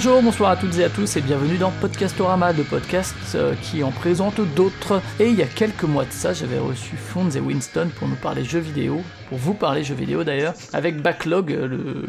Bonjour, bonsoir à toutes et à tous et bienvenue dans Podcastorama, le podcast euh, qui en présente d'autres. Et il y a quelques mois de ça, j'avais reçu Fonds et Winston pour nous parler jeux vidéo, pour vous parler jeux vidéo d'ailleurs, avec Backlog, euh, le,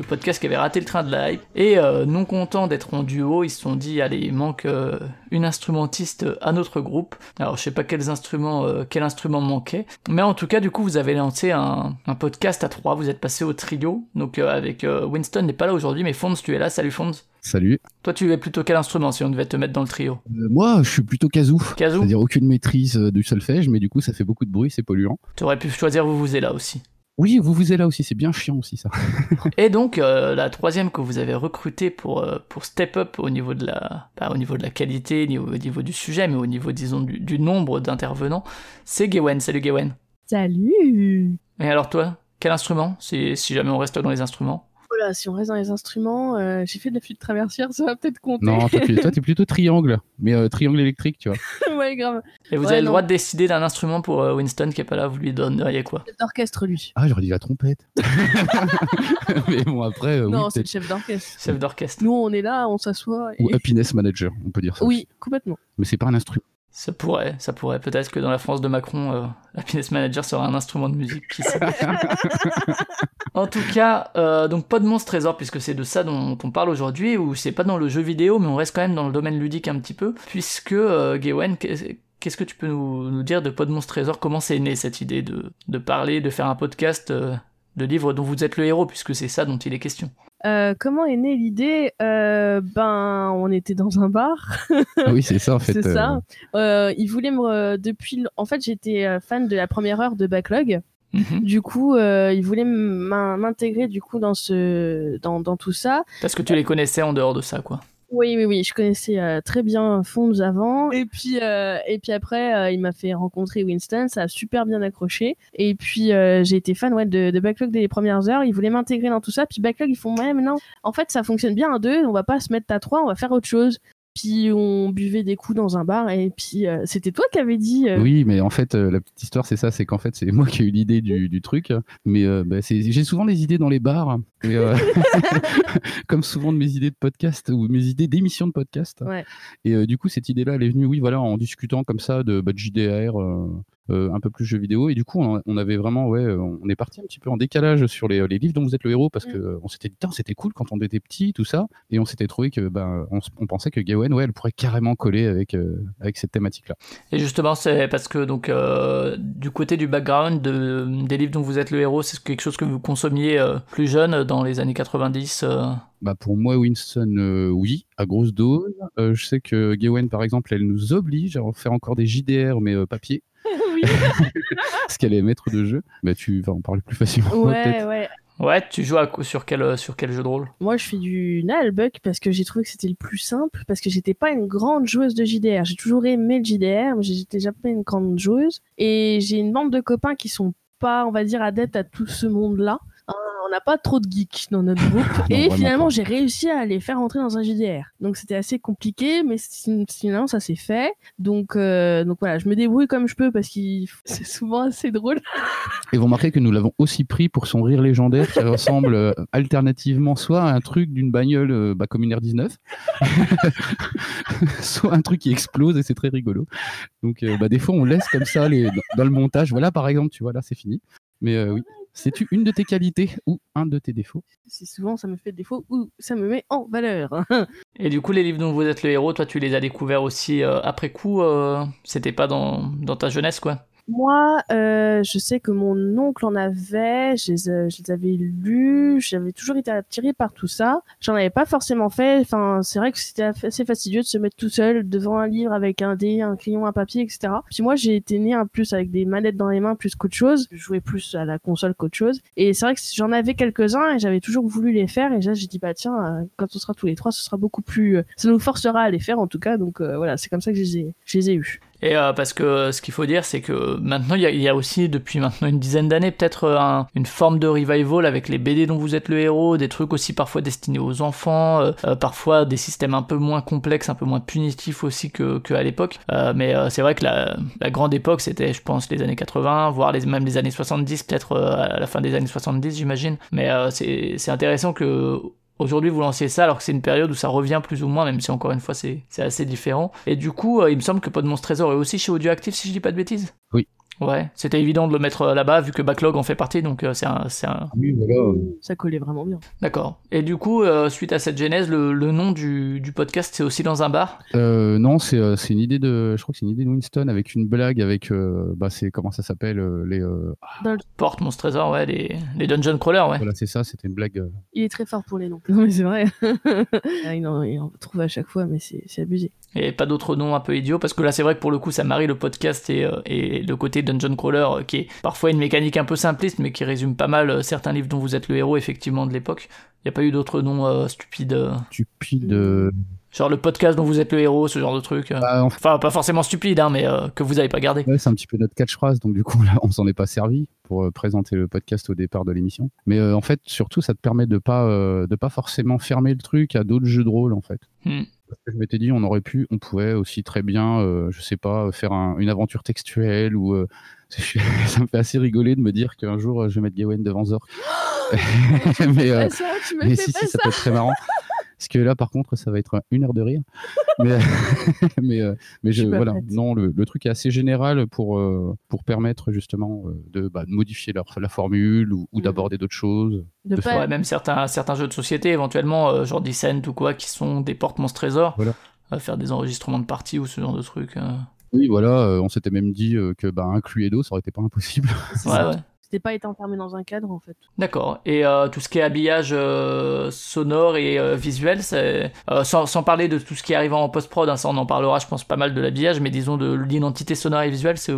le podcast qui avait raté le train de la hype. Et euh, non content d'être en duo, ils se sont dit allez, il manque euh, une instrumentiste à notre groupe. Alors je sais pas quels instruments, euh, quel instrument manquait, mais en tout cas du coup vous avez lancé un, un podcast à trois. Vous êtes passé au trio, donc avec Winston n'est pas là aujourd'hui, mais Fonds tu es là. Salut Fonds. Salut. Toi, tu es plutôt quel instrument si on devait te mettre dans le trio? Euh, moi, je suis plutôt kazoo. Kazoo? C'est-à-dire aucune maîtrise du solfège, mais du coup, ça fait beaucoup de bruit, c'est polluant. Tu aurais pu choisir vous vous êtes là aussi. Oui, vous vous êtes là aussi, c'est bien chiant aussi ça. Et donc euh, la troisième que vous avez recrutée pour euh, pour step up au niveau de la pas au niveau de la qualité ni au niveau du sujet mais au niveau disons du, du nombre d'intervenants, c'est Gawen. Salut Gawen. Salut Et alors toi, quel instrument? Si si jamais on reste dans les instruments Si on reste dans les instruments, euh, j'ai fait de la flûte traversière, ça va peut-être compter. Non, toi, t'es plutôt triangle, mais euh, triangle électrique, tu vois. ouais, grave. Et vous Ouais, avez le droit de décider d'un instrument pour euh, Winston qui est pas là, vous lui donneriez quoi? Chef d'orchestre, lui. Ah, j'aurais dit la trompette. mais bon, après, euh, oui, non, c'est le chef d'orchestre. Chef d'orchestre. Nous, on est là, on s'assoit. Et... Ou happiness manager, on peut dire ça. Oui, complètement. Mais c'est pas un instrument. Ça pourrait, ça pourrait. Peut-être que dans la France de Macron, euh, Happiness Manager sera un instrument de musique. Qui sait. en tout cas, euh, donc pas de monstre trésor puisque c'est de ça dont on parle aujourd'hui, ou c'est pas dans le jeu vidéo, mais on reste quand même dans le domaine ludique un petit peu, puisque euh, Gawain, qu'est-ce que tu peux nous, nous dire de Pas de monstre trésor? Comment c'est né cette idée de, de parler, de faire un podcast euh, de livres dont vous êtes le héros, puisque c'est ça dont il est question? Euh, comment est née l'idée Euh, Ben, on était dans un bar. Ah oui, c'est ça en fait. c'est euh, ça. Euh, il voulait me. Depuis. le- En fait, j'étais euh, fan de la première heure de Backlog. Mhm. Du coup, euh, il voulait m'in- m'intégrer du coup dans ce, dans, dans tout ça. Parce que tu les connaissais en dehors de ça, quoi. Oui, oui, oui, je connaissais euh, très bien Fonds avant. Et puis, euh, et puis après, euh, il m'a fait rencontrer Winston, ça a super bien accroché. Et puis, euh, j'ai été fan ouais, de, de Backlog dès les premières heures. Ils voulaient m'intégrer dans tout ça. Puis Backlog, ils font, ouais, mais non, en fait, ça fonctionne bien à deux, on va pas se mettre à trois, on va faire autre chose. Puis on buvait des coups dans un bar. Et puis, euh, c'était toi qui avais dit. euh, Oui, mais en fait, euh, la petite histoire, c'est ça, c'est qu'en fait, c'est moi qui ai eu l'idée du, du truc. Mais bah, j'ai souvent des idées dans les bars, et, comme souvent de mes idées de podcast ou mes idées d'émissions de podcast. Ouais. Et du coup, cette idée-là, elle est venue, oui, voilà, en discutant comme ça de, bah, de JDR, euh, un peu plus jeux vidéo. Et du coup, on, on avait vraiment, ouais, euh, on est parti un petit peu en décalage sur les, les livres dont vous êtes le héros parce Mm. que euh, on s'était dit, c'était cool quand on était petit, tout ça. Et on s'était trouvé que, ben, on, pensait que Gawain, ouais, elle pourrait carrément coller avec, euh, avec cette thématique-là. Et justement, c'est parce que donc euh, du côté du background de, des livres dont vous êtes le héros, c'est quelque chose que vous consommiez plus jeune dans les années 90. euh? Bah pour moi, Winston, euh, oui, à grosse dose. Euh, je sais que Gawain, par exemple, elle nous oblige à faire encore des JDR, mais euh, papier, oui. parce qu'elle est maître de jeu. Bah tu vas en parler plus facilement. ouais, ouais. Ouais, tu joues à, quoi- sur quel sur quel jeu de rôle? Moi, je fais du Nullbuck parce que j'ai trouvé que c'était le plus simple, parce que j'étais pas une grande joueuse de JDR. J'ai toujours aimé le JDR, mais j'étais déjà pas une grande joueuse. Et j'ai une bande de copains qui sont pas, on va dire, adeptes à tout ce monde-là. Hein, on n'a pas trop de geeks dans notre groupe. Non, et finalement, j'ai réussi à les faire entrer dans un JDR. Donc c'était assez compliqué, mais finalement, ça s'est fait. Donc, euh, donc voilà, je me débrouille comme je peux parce que c'est souvent assez drôle. Et vous remarquez que nous l'avons aussi pris pour son rire légendaire qui ressemble euh, alternativement soit à un truc d'une bagnole euh, bah, comme une R19, soit un truc qui explose et c'est très rigolo. Donc bah, des fois on laisse comme ça les, dans, dans le montage. Voilà par exemple, tu vois là c'est fini. Mais euh, oui, c'est une de tes qualités ou un de tes défauts? C'est souvent, ça me fait défaut ou ça me met en valeur. Et du coup, les livres dont vous êtes le héros, toi, tu les as découverts aussi euh, après coup. euh, C'était pas dans dans ta jeunesse, quoi? Moi, euh, je sais que mon oncle en avait, je les, euh, je les avais lus, j'avais toujours été attirée par tout ça. J'en avais pas forcément fait, enfin, c'est vrai que c'était assez fastidieux de se mettre tout seul devant un livre avec un dé, un crayon, un papier, etc. Puis moi, j'ai été née un plus avec des manettes dans les mains plus qu'autre chose. Je jouais plus à la console qu'autre chose. Et c'est vrai que j'en avais quelques-uns et j'avais toujours voulu les faire. Et là, j'ai dit, bah tiens, euh, quand on sera tous les trois, ce sera beaucoup plus... euh, ça nous forcera à les faire en tout cas. Donc euh, voilà, c'est comme ça que je les ai, je les ai eus. Et euh, parce que ce qu'il faut dire, c'est que maintenant, il y, a- il y a aussi, depuis maintenant une dizaine d'années, peut-être euh, un- une forme de revival avec les BD dont vous êtes le héros, des trucs aussi parfois destinés aux enfants, euh, euh, parfois des systèmes un peu moins complexes, un peu moins punitifs aussi que, que à l'époque. Euh, mais euh, c'est vrai que la, la grande époque, c'était, je pense, les années 80, voire les, même les années 70, peut-être euh, à la fin des années 70, j'imagine. Mais euh, c'est intéressant que Aujourd'hui, vous lanciez ça alors que c'est une période où ça revient plus ou moins, même si encore une fois c'est assez différent. Et du coup, euh, il me semble que Podmonstre Trésor est aussi chez Audioactive, si je dis pas de bêtises? Oui. Ouais, c'était évident de le mettre euh, là-bas vu que Backlog en fait partie, donc euh, c'est un, c'est un... Oui, voilà. Ça collait vraiment bien. D'accord. Et du coup, euh, suite à cette genèse, le, le nom du, du podcast, c'est aussi dans un bar? Euh, non, c'est euh, une idée de, je crois que c'est une idée de Winston avec une blague avec, euh, bah c'est comment ça s'appelle euh, les, euh, Porte Monstre Trésor, ouais, les, les Dungeon Crawlers, ouais. voilà c'est ça, c'était une blague. euh, Il est très fort pour les noms. Non, mais c'est vrai. Ah, il, en, il en trouve à chaque fois, mais c'est c'est abusé. Et pas d'autres noms un peu idiots, parce que là c'est vrai que pour le coup ça marie le podcast et, euh, et le côté Dungeon Crawler, euh, qui est parfois une mécanique un peu simpliste, mais qui résume pas mal euh, certains livres dont vous êtes le héros, effectivement, de l'époque. Il n'y a pas eu d'autres noms euh, stupides, euh, stupide. euh, genre le podcast dont vous êtes le héros, ce genre de truc. bah, Enfin, pas forcément stupide, hein, mais que vous avez pas gardé. ouais, c'est un petit peu notre catchphrase, donc du coup là, on s'en est pas servi pour présenter le podcast au départ de l'émission. Mais en fait, surtout, ça te permet de pas de pas forcément fermer le truc à d'autres jeux de rôle en fait. Hmm. Parce que je m'étais dit, on aurait pu, on pouvait aussi très bien, euh, je sais pas, faire un- une aventure textuelle ou. euh, ça me fait assez rigoler de me dire qu'un jour euh, je vais mettre Gawain devant Zork. mais euh, ça, tu me mais fais si, pas si, ça peut être très marrant. Parce que là, par contre, ça va être une heure de rire. Mais, mais, euh, mais je, Je suis pas voilà, prête. non, le, le truc est assez général pour, euh, pour permettre justement euh, de, bah, de modifier leur, la formule ou, ou Mhm. d'aborder d'autres choses. de de. Ouais, même certains, certains jeux de société, éventuellement, euh, genre Descent ou quoi, qui sont des portes Monstre Trésor. Voilà. Euh, faire des enregistrements de parties ou ce genre de trucs. euh. Oui, voilà, euh, on s'était même dit euh, que bah, un Cluedo, ça aurait été pas impossible. Ouais, ouais. C'était pas être enfermé dans un cadre en fait. D'accord. Et euh, tout ce qui est habillage euh, sonore et euh, visuel, c'est sans, sans parler de tout ce qui arrive en post-prod, hein, ça on en parlera, je pense pas mal de l'habillage, mais disons de l'identité sonore et visuelle, c'est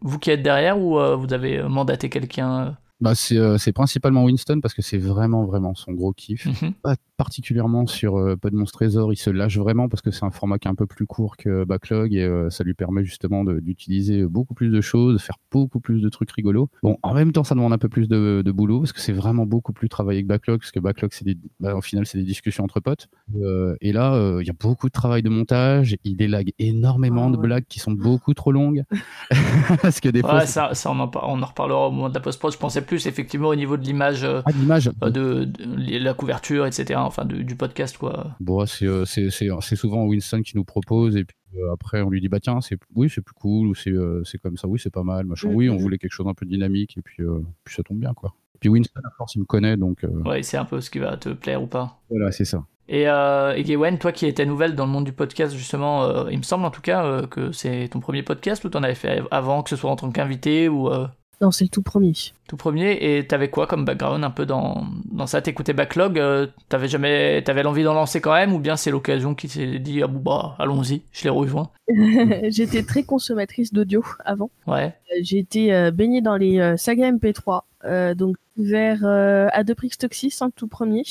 vous qui êtes derrière ou vous avez mandaté quelqu'un Bah, c'est euh, principalement Winston parce que c'est vraiment, vraiment son gros kiff. Mhm. Pas particulièrement sur euh, Podmonstre Trésor, il se lâche vraiment parce que c'est un format qui est un peu plus court que Backlog et euh, ça lui permet justement d'utiliser beaucoup plus de choses, de faire beaucoup plus de trucs rigolos. Bon, en même temps, ça demande un peu plus de, de boulot parce que c'est vraiment beaucoup plus travaillé que Backlog parce que Backlog, c'est bah, au final, c'est des discussions entre potes. Euh, et là, euh, il y a beaucoup de travail de montage, il délague énormément Ah de ouais. blagues qui sont beaucoup trop longues parce que des Ouais, ça, ça on, en, on en reparlera au moment de la post-prod. Je pensais plus effectivement au niveau de l'image, euh, d'image. euh, de, de la couverture, etc. Enfin, du, du podcast, quoi. Bon, c'est euh, c'est- c'est- c'est souvent Winston qui nous propose et puis après on lui dit bah tiens c'est oui c'est plus cool ou c'est euh, c'est comme ça oui c'est pas mal machin Mhm. oui on voulait quelque chose un peu dynamique et puis euh, puis ça tombe bien quoi. Puis Winston à force il me connaît donc euh, Ouais, c'est un peu ce qui va te plaire ou pas. voilà c'est ça. Et, euh, et Gawain, toi qui étais nouvelle dans le monde du podcast, justement, euh, il me semble en tout cas euh, que c'est ton premier podcast ou t'en avais fait avant, que ce soit en tant qu'invité ou euh, Non, c'est le tout premier. tout premier. Et t'avais quoi comme background un peu dans, dans ça? T'écoutais Backlog euh, T'avais jamais, t'avais l'envie d'en lancer quand même Ou bien c'est l'occasion qui s'est dit, ah bah, allons-y, je l'ai rejoint J'étais très consommatrice d'audio avant. Ouais. Euh, J'ai été euh, baignée dans les sagas MP3, euh, donc vers Adoprix Toxis en tout premier.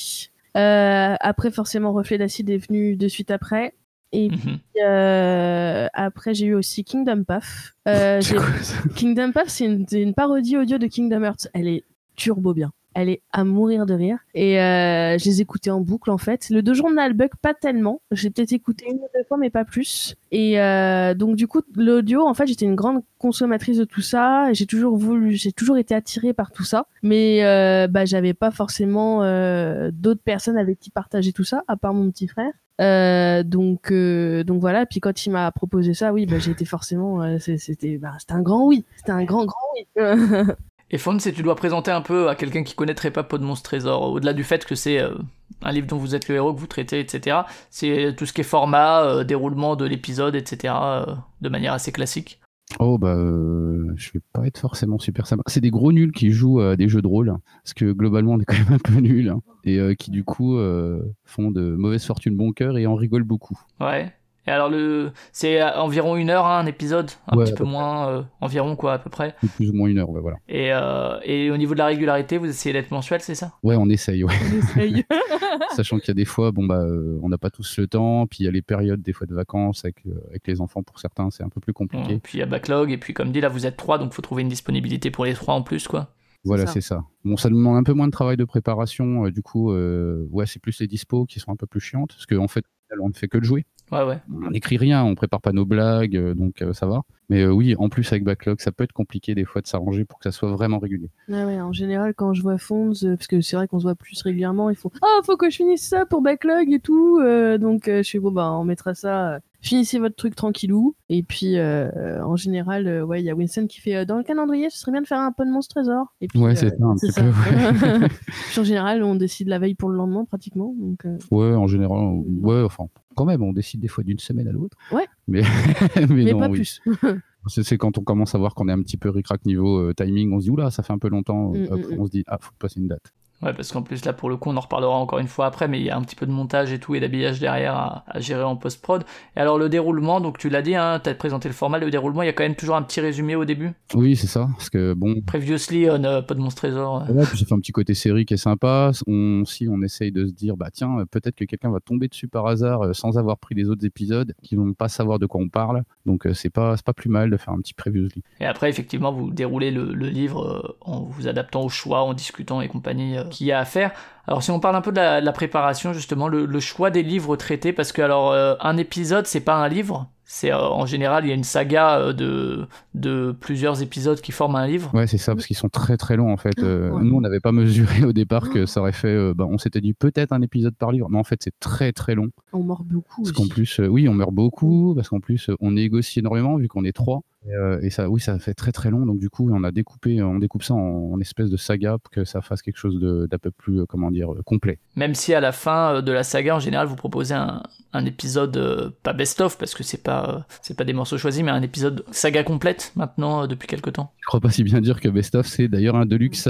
Après, forcément, Reflet d'Acide est venu de suite après. Et Mhm. euh, après, j'ai eu aussi Kingdom Path. Euh, Kingdom Path, c'est une, c'est une parodie audio de Kingdom Hearts. Elle est turbo bien. Elle à mourir de rire. Et euh, je les écoutais en boucle, en fait. Le deux journal bug, pas tellement. J'ai peut-être écouté une ou deux fois, mais pas plus. Et euh, donc, du coup, l'audio, en fait, j'étais une grande consommatrice de tout ça. J'ai toujours voulu, j'ai toujours été attirée par tout ça. Mais euh, bah, j'avais pas forcément euh, d'autres personnes avec qui partager tout ça, à part mon petit frère. Donc, euh, donc voilà. Puis quand il m'a proposé ça, oui, bah, j'ai été forcément. euh, bah, c'était un grand oui. C'était un grand grand oui. Et Fon, si tu dois présenter un peu à quelqu'un qui connaîtrait pas Podmonstre Trésor, au-delà du fait que c'est euh, un livre dont vous êtes le héros, que vous traitez, etc., c'est tout ce qui est format, euh, déroulement de l'épisode, etc., euh, de manière assez classique. Oh bah je vais pas être forcément super sympa. C'est des gros nuls qui jouent à des jeux de rôle parce que globalement on est quand même un peu nuls hein, et qui du coup font de mauvaise fortune bon cœur et en rigolent beaucoup. Ouais. Et alors, le... c'est environ une heure, hein, un épisode, un Ouais, petit peu moins, euh, environ, quoi, à peu près. Plus ou moins une heure, ouais, voilà. Et, euh, et au niveau de la régularité, vous essayez d'être mensuel, c'est ça? Ouais, on essaye, ouais. On essaye. Sachant qu'il y a des fois, bon, bah, euh, on n'a pas tous le temps, puis il y a les périodes, des fois, de vacances avec, euh, avec les enfants, pour certains, c'est un peu plus compliqué. Bon, Puis il y a backlog, et puis comme dit, là, vous êtes trois, donc faut trouver une disponibilité pour les trois en plus, quoi. Voilà, c'est ça. Bon, ça demande un peu moins de travail de préparation, euh, du coup, euh, ouais, c'est plus les dispos qui sont un peu plus chiantes, parce qu'en fait, on ne fait que de jouer. Ouais, ouais. On n'écrit rien, on prépare pas nos blagues, euh, donc euh, ça va. Mais euh, oui, en plus, avec backlog, ça peut être compliqué des fois de s'arranger pour que ça soit vraiment régulier. Ouais, ouais, en général, quand je vois Fonds, euh, parce que c'est vrai qu'on se voit plus régulièrement, ils font Ah, faut que je finisse ça pour backlog et tout. euh, donc, euh, je fais Bon, bah, on mettra ça. Finissez votre truc tranquillou. Et puis, euh, en général, euh, ouais, il y a Winston qui fait euh, Dans le calendrier, ce serait bien de faire un peu de Monstre Trésor. Et puis, Ouais, c'est ça, un petit ça. peu. ouais. En général, on décide la veille pour le lendemain, pratiquement. Donc, Ouais, en général, ouais, enfin, quand même, on décide des fois d'une semaine à l'autre. Ouais. Mais, mais, mais non, pas oui. plus. C'est quand on commence à voir qu'on est un petit peu ric-rac niveau timing, on se dit, oula, ça fait un peu longtemps, Mm, hop, mm, mm. on se dit, ah, faut passer une date. Ouais, parce qu'en plus, là, pour le coup, on en reparlera encore une fois après, mais il y a un petit peu de montage et tout, et d'habillage derrière à, à gérer en post-prod. Et alors, le déroulement, donc tu l'as dit, hein, t'as présenté le format, le déroulement, il y a quand même toujours un petit résumé au début? Oui, c'est ça, parce que bon, Previously on euh, Pas de Monstre Trésor. euh. Ouais, puis ça fait un petit côté série qui est sympa. On, si on essaye de se dire, bah tiens, euh, peut-être que quelqu'un va tomber dessus par hasard euh, sans avoir pris les autres épisodes, qui vont pas savoir de quoi on parle. Donc euh, c'est pas, pas plus mal de faire un petit previously. Et après, effectivement, vous déroulez le, le livre en vous adaptant au choix, en discutant et compagnie qu'il y a à faire. Alors, si on parle un peu de la, de la préparation, justement, le, le choix des livres traités, parce que alors euh, un épisode, c'est pas un livre. C'est euh, en général, il y a une saga euh, de, de plusieurs épisodes qui forment un livre. Ouais, c'est ça, parce qu'ils sont très très longs en fait. Euh, Ouais. Nous, on n'avait pas mesuré au départ que ça aurait fait. euh, bah, on s'était dit peut-être un épisode par livre, mais en fait, c'est très très long. on mord beaucoup. Parce qu'en plus, euh, oui, on meurt beaucoup, parce qu'en plus, euh, on négocie énormément vu qu'on est trois. Et, euh, et ça, oui, ça fait très très long. Donc du coup, on a découpé, on découpe ça en, en espèce de saga pour que ça fasse quelque chose d'un peu plus, euh, comment dire, euh, complet. Même si à la fin de la saga, en général, vous proposez un, un épisode pas best-of, parce que c'est pas, c'est pas des morceaux choisis, mais un épisode saga complète maintenant depuis quelques temps. Je crois pas si bien dire que Best of, c'est d'ailleurs un deluxe.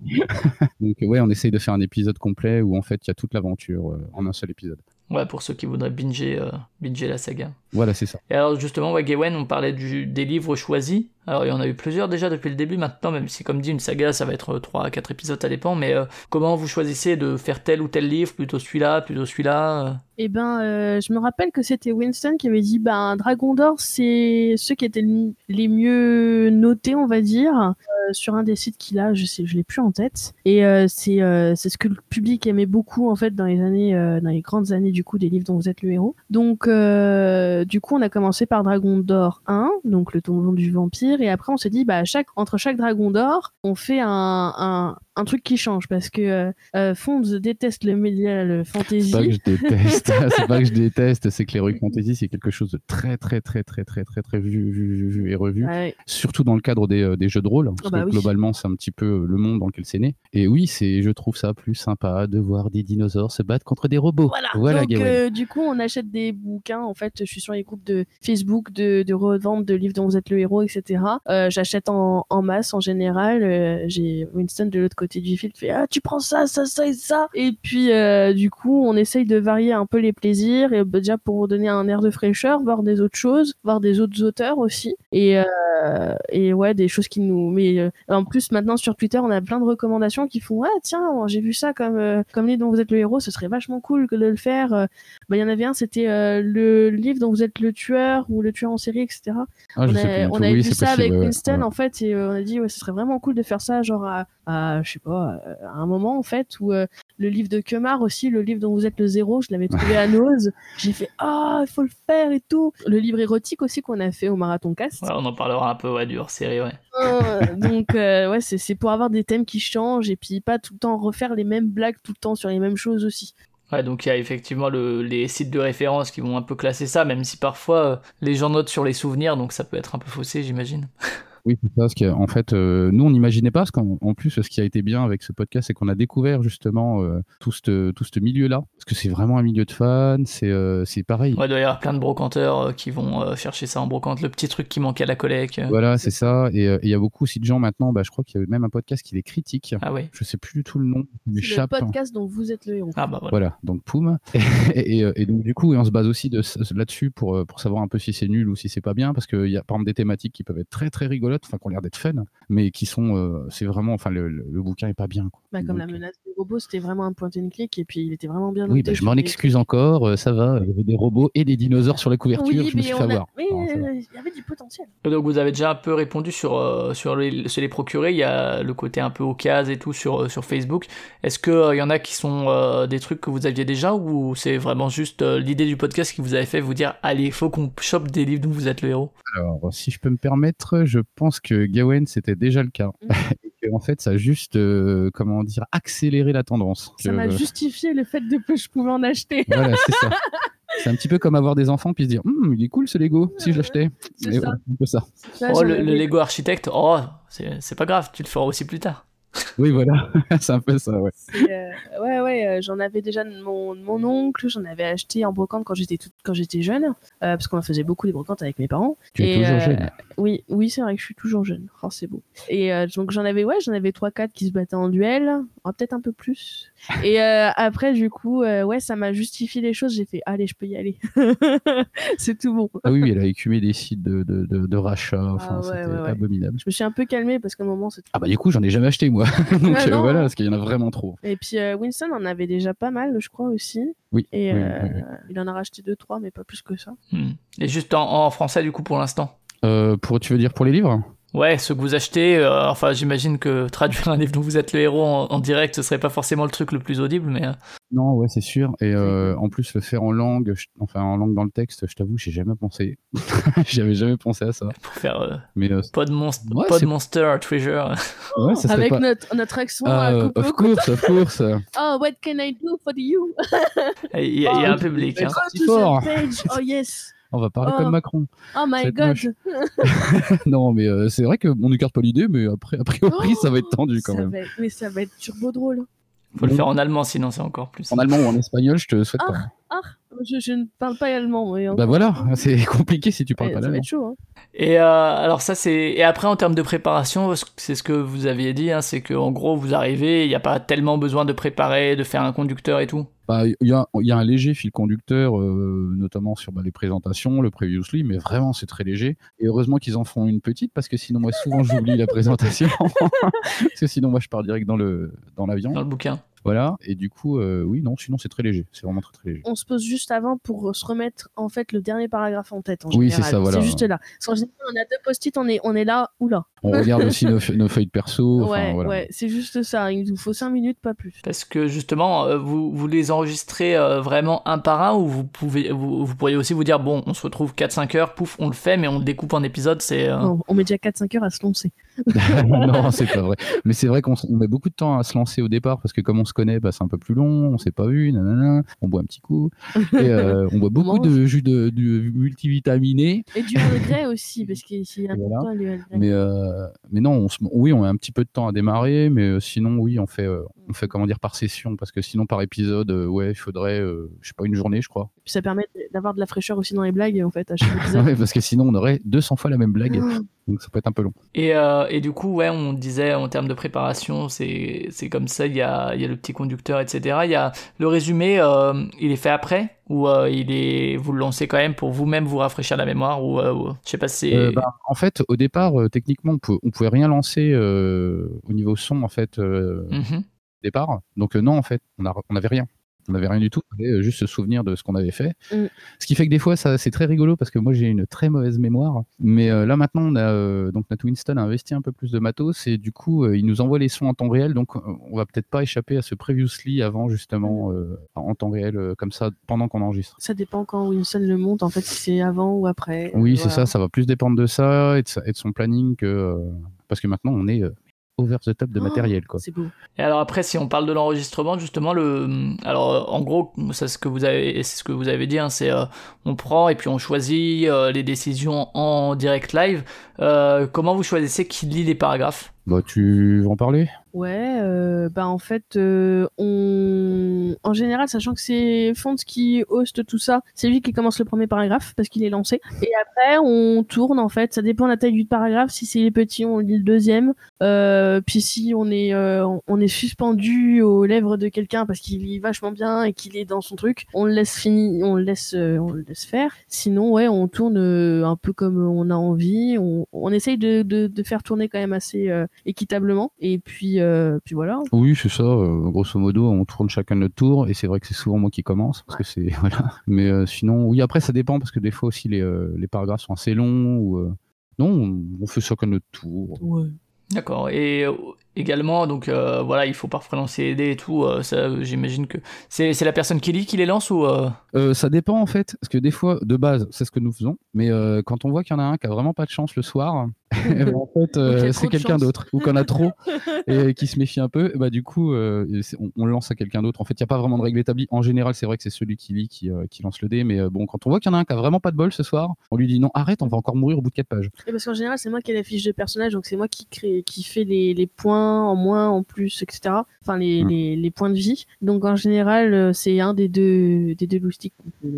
Donc ouais, on essaye de faire un épisode complet où en fait il y a toute l'aventure en un seul épisode. Ouais, pour ceux qui voudraient binger, euh, binger la saga. Voilà, c'est ça. Et alors justement, ouais, Gawain, on parlait du, des livres choisis. Alors il y en a eu plusieurs déjà depuis le début maintenant, même si comme dit une saga ça va être 3 à 4 épisodes, ça dépend, mais euh, comment vous choisissez de faire tel ou tel livre, plutôt celui-là, plutôt celui-là euh? Eh ben, euh, je me rappelle que c'était Winston qui avait dit, ben, Dragon d'Or, c'est ceux qui étaient le- les mieux notés, on va dire, sur un des sites qu'il a, je sais, je l'ai plus en tête. Et c'est ce que le public aimait beaucoup en fait dans les années, dans grandes années du coup des livres dont vous êtes le héros. Donc, du coup, on a commencé par Dragon d'Or 1, donc le donjon du vampire, et après on s'est dit, bah, entre chaque Dragon d'Or, on fait un un truc qui change parce que euh, euh, Fonds déteste le média, le fantasy. C'est pas que je déteste, c'est pas que je déteste, c'est que l'Heroic Fantasy c'est quelque chose de très très très très très très très vu, vu, vu, et revu. Surtout dans le cadre des, euh, des jeux de rôle, parce Ah bah que oui. globalement c'est un petit peu le monde dans lequel c'est né. Et oui, c'est, je trouve ça plus sympa de voir des dinosaures se battre contre des robots. Voilà, donc Gawain. euh, du coup on achète des bouquins, en fait je suis sur les groupes de Facebook de, de revente de livres dont vous êtes le héros, etc. Euh, J'achète en, en masse en général, j'ai Winston de l'autre côté du fil qui fait ah tu prends ça, ça, ça et ça, et puis euh, du coup on essaye de varier un peu les plaisirs, et bah, déjà pour vous donner un air de fraîcheur, voir des autres choses, voir des autres auteurs aussi, et, euh, et ouais des choses qui nous... Mais euh, en plus maintenant sur Twitter on a plein de recommandations qui font ah tiens j'ai vu ça comme, comme livre dont vous êtes le héros, ce serait vachement cool que de le faire. Bah, il y en avait un, c'était le livre dont vous êtes le tueur ou le tueur en série, etc. Ah, on a, plus du on tout. a Oui, vu ça possible, avec Winston ouais. en fait et on a dit ouais ce serait vraiment cool de faire ça genre à, à, je sais pas euh, à un moment en fait où euh, le livre de Kemar aussi le livre dont vous êtes le zéro je l'avais trouvé à Nose j'ai fait ah il faut le faire et tout le livre érotique aussi qu'on a fait au marathon cast Ouais, on en parlera un peu ouais, du hors-série, ouais. euh, donc euh, ouais, c'est c'est pour avoir des thèmes qui changent et puis pas tout le temps refaire les mêmes blagues tout le temps sur les mêmes choses aussi. Ouais, donc il y a effectivement le, les sites de référence qui vont un peu classer ça, même si parfois les gens notent sur les souvenirs, donc ça peut être un peu faussé, j'imagine. Oui, c'est ça. Parce qu'en fait, euh, nous, on n'imaginait pas, parce qu'en en plus, ce qui a été bien avec ce podcast, c'est qu'on a découvert justement euh, tout ce tout ce milieu-là. Parce que c'est vraiment un milieu de fans, c'est euh, c'est pareil. Ouais, il doit y avoir plein de brocanteurs euh, qui vont euh, chercher ça en brocante, le petit truc qui manquait à la collecte. Voilà, c'est ça. Et euh, il y a beaucoup aussi de gens maintenant, bah, je crois qu'il y a même un podcast qui les critique. Ah oui. Je sais plus du tout le nom, C'est le podcast dont vous êtes le héros. Ah bah voilà. Voilà, donc Poum. Et, et, euh, et donc du coup, on se base aussi de, là-dessus pour, euh, pour savoir un peu si c'est nul ou si c'est pas bien, parce qu'il y a par exemple des thématiques qui peuvent être très très rigolotes, enfin qui ont l'air d'être fun, mais qui sont, euh, c'est vraiment, enfin le, le, le bouquin est pas bien. Quoi. Bah, comme la Donc, menace des robots, c'était vraiment un point and click et puis il était vraiment bien Oui, bah, je sur m'en excuse encore, euh, ça va, il y avait des robots et des dinosaures sur la couverture, Oui, je me suis fait a- avoir. mais, euh, il y avait du potentiel. Donc vous avez déjà un peu répondu sur, euh, sur les, se les procurer, il y a le côté un peu au cas et tout sur, euh, sur Facebook. Est-ce qu'il y en a qui sont euh, des trucs que vous aviez déjà ou c'est vraiment juste euh, l'idée du podcast qui vous avait fait vous dire allez, il faut qu'on chope des livres dont vous êtes le héros? Alors, si je peux me permettre, je pense que Gawain, c'était déjà le cas. Mm. et que, en fait, ça a juste, euh, comment dire, accéléré la tendance. Ça Que- m'a justifié le fait de que je pouvais en acheter. Voilà, c'est ça. C'est un petit peu comme avoir des enfants puis se dire, Hum, il est cool ce Lego, si je l'achetais. C'est ça. voilà, un peu ça. Là, Oh, le, Lego architecte, oh, c'est c'est pas grave, tu le feras aussi plus tard. Oui, voilà, c'est un peu ça, ouais. euh, ouais, ouais, euh, j'en avais déjà de mon, de mon oncle, j'en avais acheté en brocante quand j'étais toute- quand j'étais jeune, euh, parce qu'on en faisait beaucoup les brocantes avec mes parents. Tu es toujours jeune. Oui, oui, c'est vrai que je suis toujours jeune. Oh, c'est beau. Et donc j'en avais, ouais, j'en avais trois, quatre qui se battaient en duel, Peut-être un peu plus. Et euh, après, du coup, euh, ouais, ça m'a justifié les choses. J'ai fait, allez, je peux y aller. c'est tout bon. Ah oui, elle a écumé des sites de, de, de, de rachat, enfin, Ah ouais, c'était ouais, ouais. abominable. Je me suis un peu calmée parce qu'à un moment, c'était. Ah bah du coup, j'en ai jamais acheté, moi. Donc Ah euh, voilà, parce qu'il y en a vraiment trop. Et puis euh, Winston en avait déjà pas mal, je crois aussi. Oui, Et oui, euh, oui, oui. il en a racheté deux, trois, mais pas plus que ça. Hmm. Et juste en, en français du coup pour l'instant? Euh, pour, tu veux dire pour les livres? Ouais, ce que vous achetez, euh, enfin j'imagine que traduire un livre dont vous êtes le héros en, en direct, ce serait pas forcément le truc le plus audible, mais euh, Non, ouais, c'est sûr. Et euh, en plus, le faire en langue, je- enfin en langue dans le texte, je t'avoue, j'ai jamais pensé. J'avais jamais pensé à ça. pour faire euh, Mais euh, Pod, Monst- Ouais, Pod c'est- Monster Treasure. ouais, ça Avec pas. notre, notre accent à euh, couper of course, of course. Oh, what can I do for you? Il y, a il y a Oh, un public. Hein. Fort. the page. Oh yes. On va parler Oh. comme Macron. Oh my god. non, mais euh, c'est vrai qu'on n'écarte pas l'idée, mais après, a priori, Oh, ça va être tendu quand Ça même. va mais ça va être turbo drôle. Faut le faire en allemand, sinon c'est encore plus. En allemand ou en espagnol, je te souhaite Ah. pas. Ah, je, je ne parle pas allemand. Mais Bah voilà, c'est compliqué si tu parles Ouais, pas ça va l'allemand. être chaud. Hein. Et euh, alors ça c'est et après en termes de préparation, c'est ce que vous aviez dit, hein, c'est que en gros vous arrivez, il n'y a pas tellement besoin de préparer, de faire un conducteur et tout. Bah, Il y, a, un léger fil conducteur, euh, notamment sur bah, les présentations, le previously, mais vraiment c'est très léger. Et heureusement qu'ils en font une petite, parce que sinon, moi, souvent, j'oublie la présentation. parce que sinon, moi, je pars direct dans le dans l'avion. dans le bouquin. Voilà. Et du coup, euh, oui, non, sinon, c'est très léger. C'est vraiment très, très léger. On se pose juste avant pour se remettre en fait le dernier paragraphe en tête. En Oui, c'est ça, voilà. C'est juste là. Parce qu'en général, on a deux post-it, on est, on est là ou là. On regarde aussi nos, nos feuilles de perso. ouais, voilà. ouais, c'est juste ça. Il nous faut 5 minutes, pas plus. Parce que justement, euh, vous, vous les enregistrez euh, vraiment un par un ou vous, pouvez, vous, vous pourriez aussi vous dire, bon, on se retrouve 4-5 heures, pouf, on le fait, mais on le découpe en épisodes, c'est... euh, Non, on met déjà 4-5 heures à se lancer. non, c'est pas vrai. Mais c'est vrai qu'on met beaucoup de temps à se lancer au départ parce que comme on se connaît, bah, c'est un peu plus long, on s'est pas vu, nanana, on boit un petit coup. Et euh, on boit beaucoup de jus de, de multivitaminé. Et du Earl Grey aussi, parce qu'il y a Voilà. important, le. Mais, euh, mais non, on se- oui, on a un petit peu de temps à démarrer, mais euh, sinon, oui, on fait, euh, on fait comment dire par session parce que sinon, par épisode, ouais, il faudrait, je sais pas, une journée, je crois. Puis ça permet d'avoir de la fraîcheur aussi dans les blagues, en fait, à chaque épisode. Ouais, parce que sinon, on aurait 200 fois la même blague, Oh, donc ça peut être un peu long. Et, euh, et du coup, ouais, on disait en termes de préparation, c'est comme ça, il y a, y a le petit conducteur, etc. Il y a le résumé, euh, il est fait après ou euh, il est, vous le lancez quand même pour vous-même vous rafraîchir la mémoire ou, ou- je sais pas si bah, en fait, au départ, techniquement, on, pou- on pouvait rien lancer au niveau son, en fait, Mhm. au départ. Donc, non, en fait, on n'avait rien. On n'avait rien du tout, on avait euh, juste se souvenir de ce qu'on avait fait. Mm. Ce qui fait que des fois, ça, c'est très rigolo parce que moi, j'ai une très mauvaise mémoire. Mais euh, là, maintenant, on a, euh, donc, notre Winston a investi un peu plus de matos et du coup, euh, il nous envoie les sons en temps réel. Donc, on va peut-être pas échapper à ce previously avant, justement, euh, en temps réel, comme ça, pendant qu'on enregistre. Ça dépend quand Winston le monte, en fait, si c'est avant ou après. Oui, c'est ça, ça va plus dépendre de ça et de, sa- et de son planning que. parce que maintenant, on est over the top de Oh, matériel, quoi. C'est beau. Et alors après, si on parle de l'enregistrement, justement, le, alors euh, en gros, c'est ce que vous avez, c'est ce que vous avez dit, hein, c'est euh, on prend et puis on choisit euh, les décisions en direct live. Euh, comment vous choisissez qui lit les paragraphes? Bah, tu veux en parler? Ouais, euh, bah en fait, euh, en général, sachant que c'est Fonts qui host tout ça, c'est lui qui commence le premier paragraphe parce qu'il est lancé. Et après, on tourne en fait. Ça dépend de la taille du paragraphe. Si c'est petit, on lit le deuxième. Euh, puis si on est, euh, on est suspendu aux lèvres de quelqu'un parce qu'il lit vachement bien et qu'il est dans son truc, on le laisse finir, on le laisse, on le laisse faire. Sinon, ouais, on tourne un peu comme on a envie. On, essaye de, faire tourner quand même assez équitablement. Et puis, puis voilà. Oui, c'est ça. grosso modo, on tourne chacun notre tour, et c'est vrai que c'est souvent moi qui commence, parce que c'est voilà. Mais euh, sinon, oui, après ça dépend, parce que des fois aussi les, euh, les paragraphes sont assez longs ou euh, non, on, on fait chacun notre tour. Ouais. D'accord. Et également, donc euh, voilà, il faut parfois lancer les dés et tout. euh, ça, j'imagine que c'est c'est la personne qui lit qui les lance ou euh, Euh, ça dépend en fait, parce que des fois, de base, c'est ce que nous faisons, mais euh, quand on voit qu'il y en a un qui a vraiment pas de chance le soir, eh ben, en fait, euh, y c'est quelqu'un chance. d'autre, ou qu'on a trop et qui se méfie un peu, bah du coup, euh, on, on le lance à quelqu'un d'autre. En fait, il n'y a pas vraiment de règle établie. En général, c'est vrai que c'est celui qui lit qui, euh, qui lance le dé, mais euh, bon, quand on voit qu'il y en a un qui a vraiment pas de bol ce soir, on lui dit non, arrête, on va encore mourir au bout de quatre pages. Et parce qu'en général, c'est moi qui ai la fiche de personnage, donc c'est moi qui crée, qui fait les, les points en moins, en plus, etc. Enfin, les, Mm. les, les points de vie. Donc en général, euh, c'est un des deux, des deux loustiques qui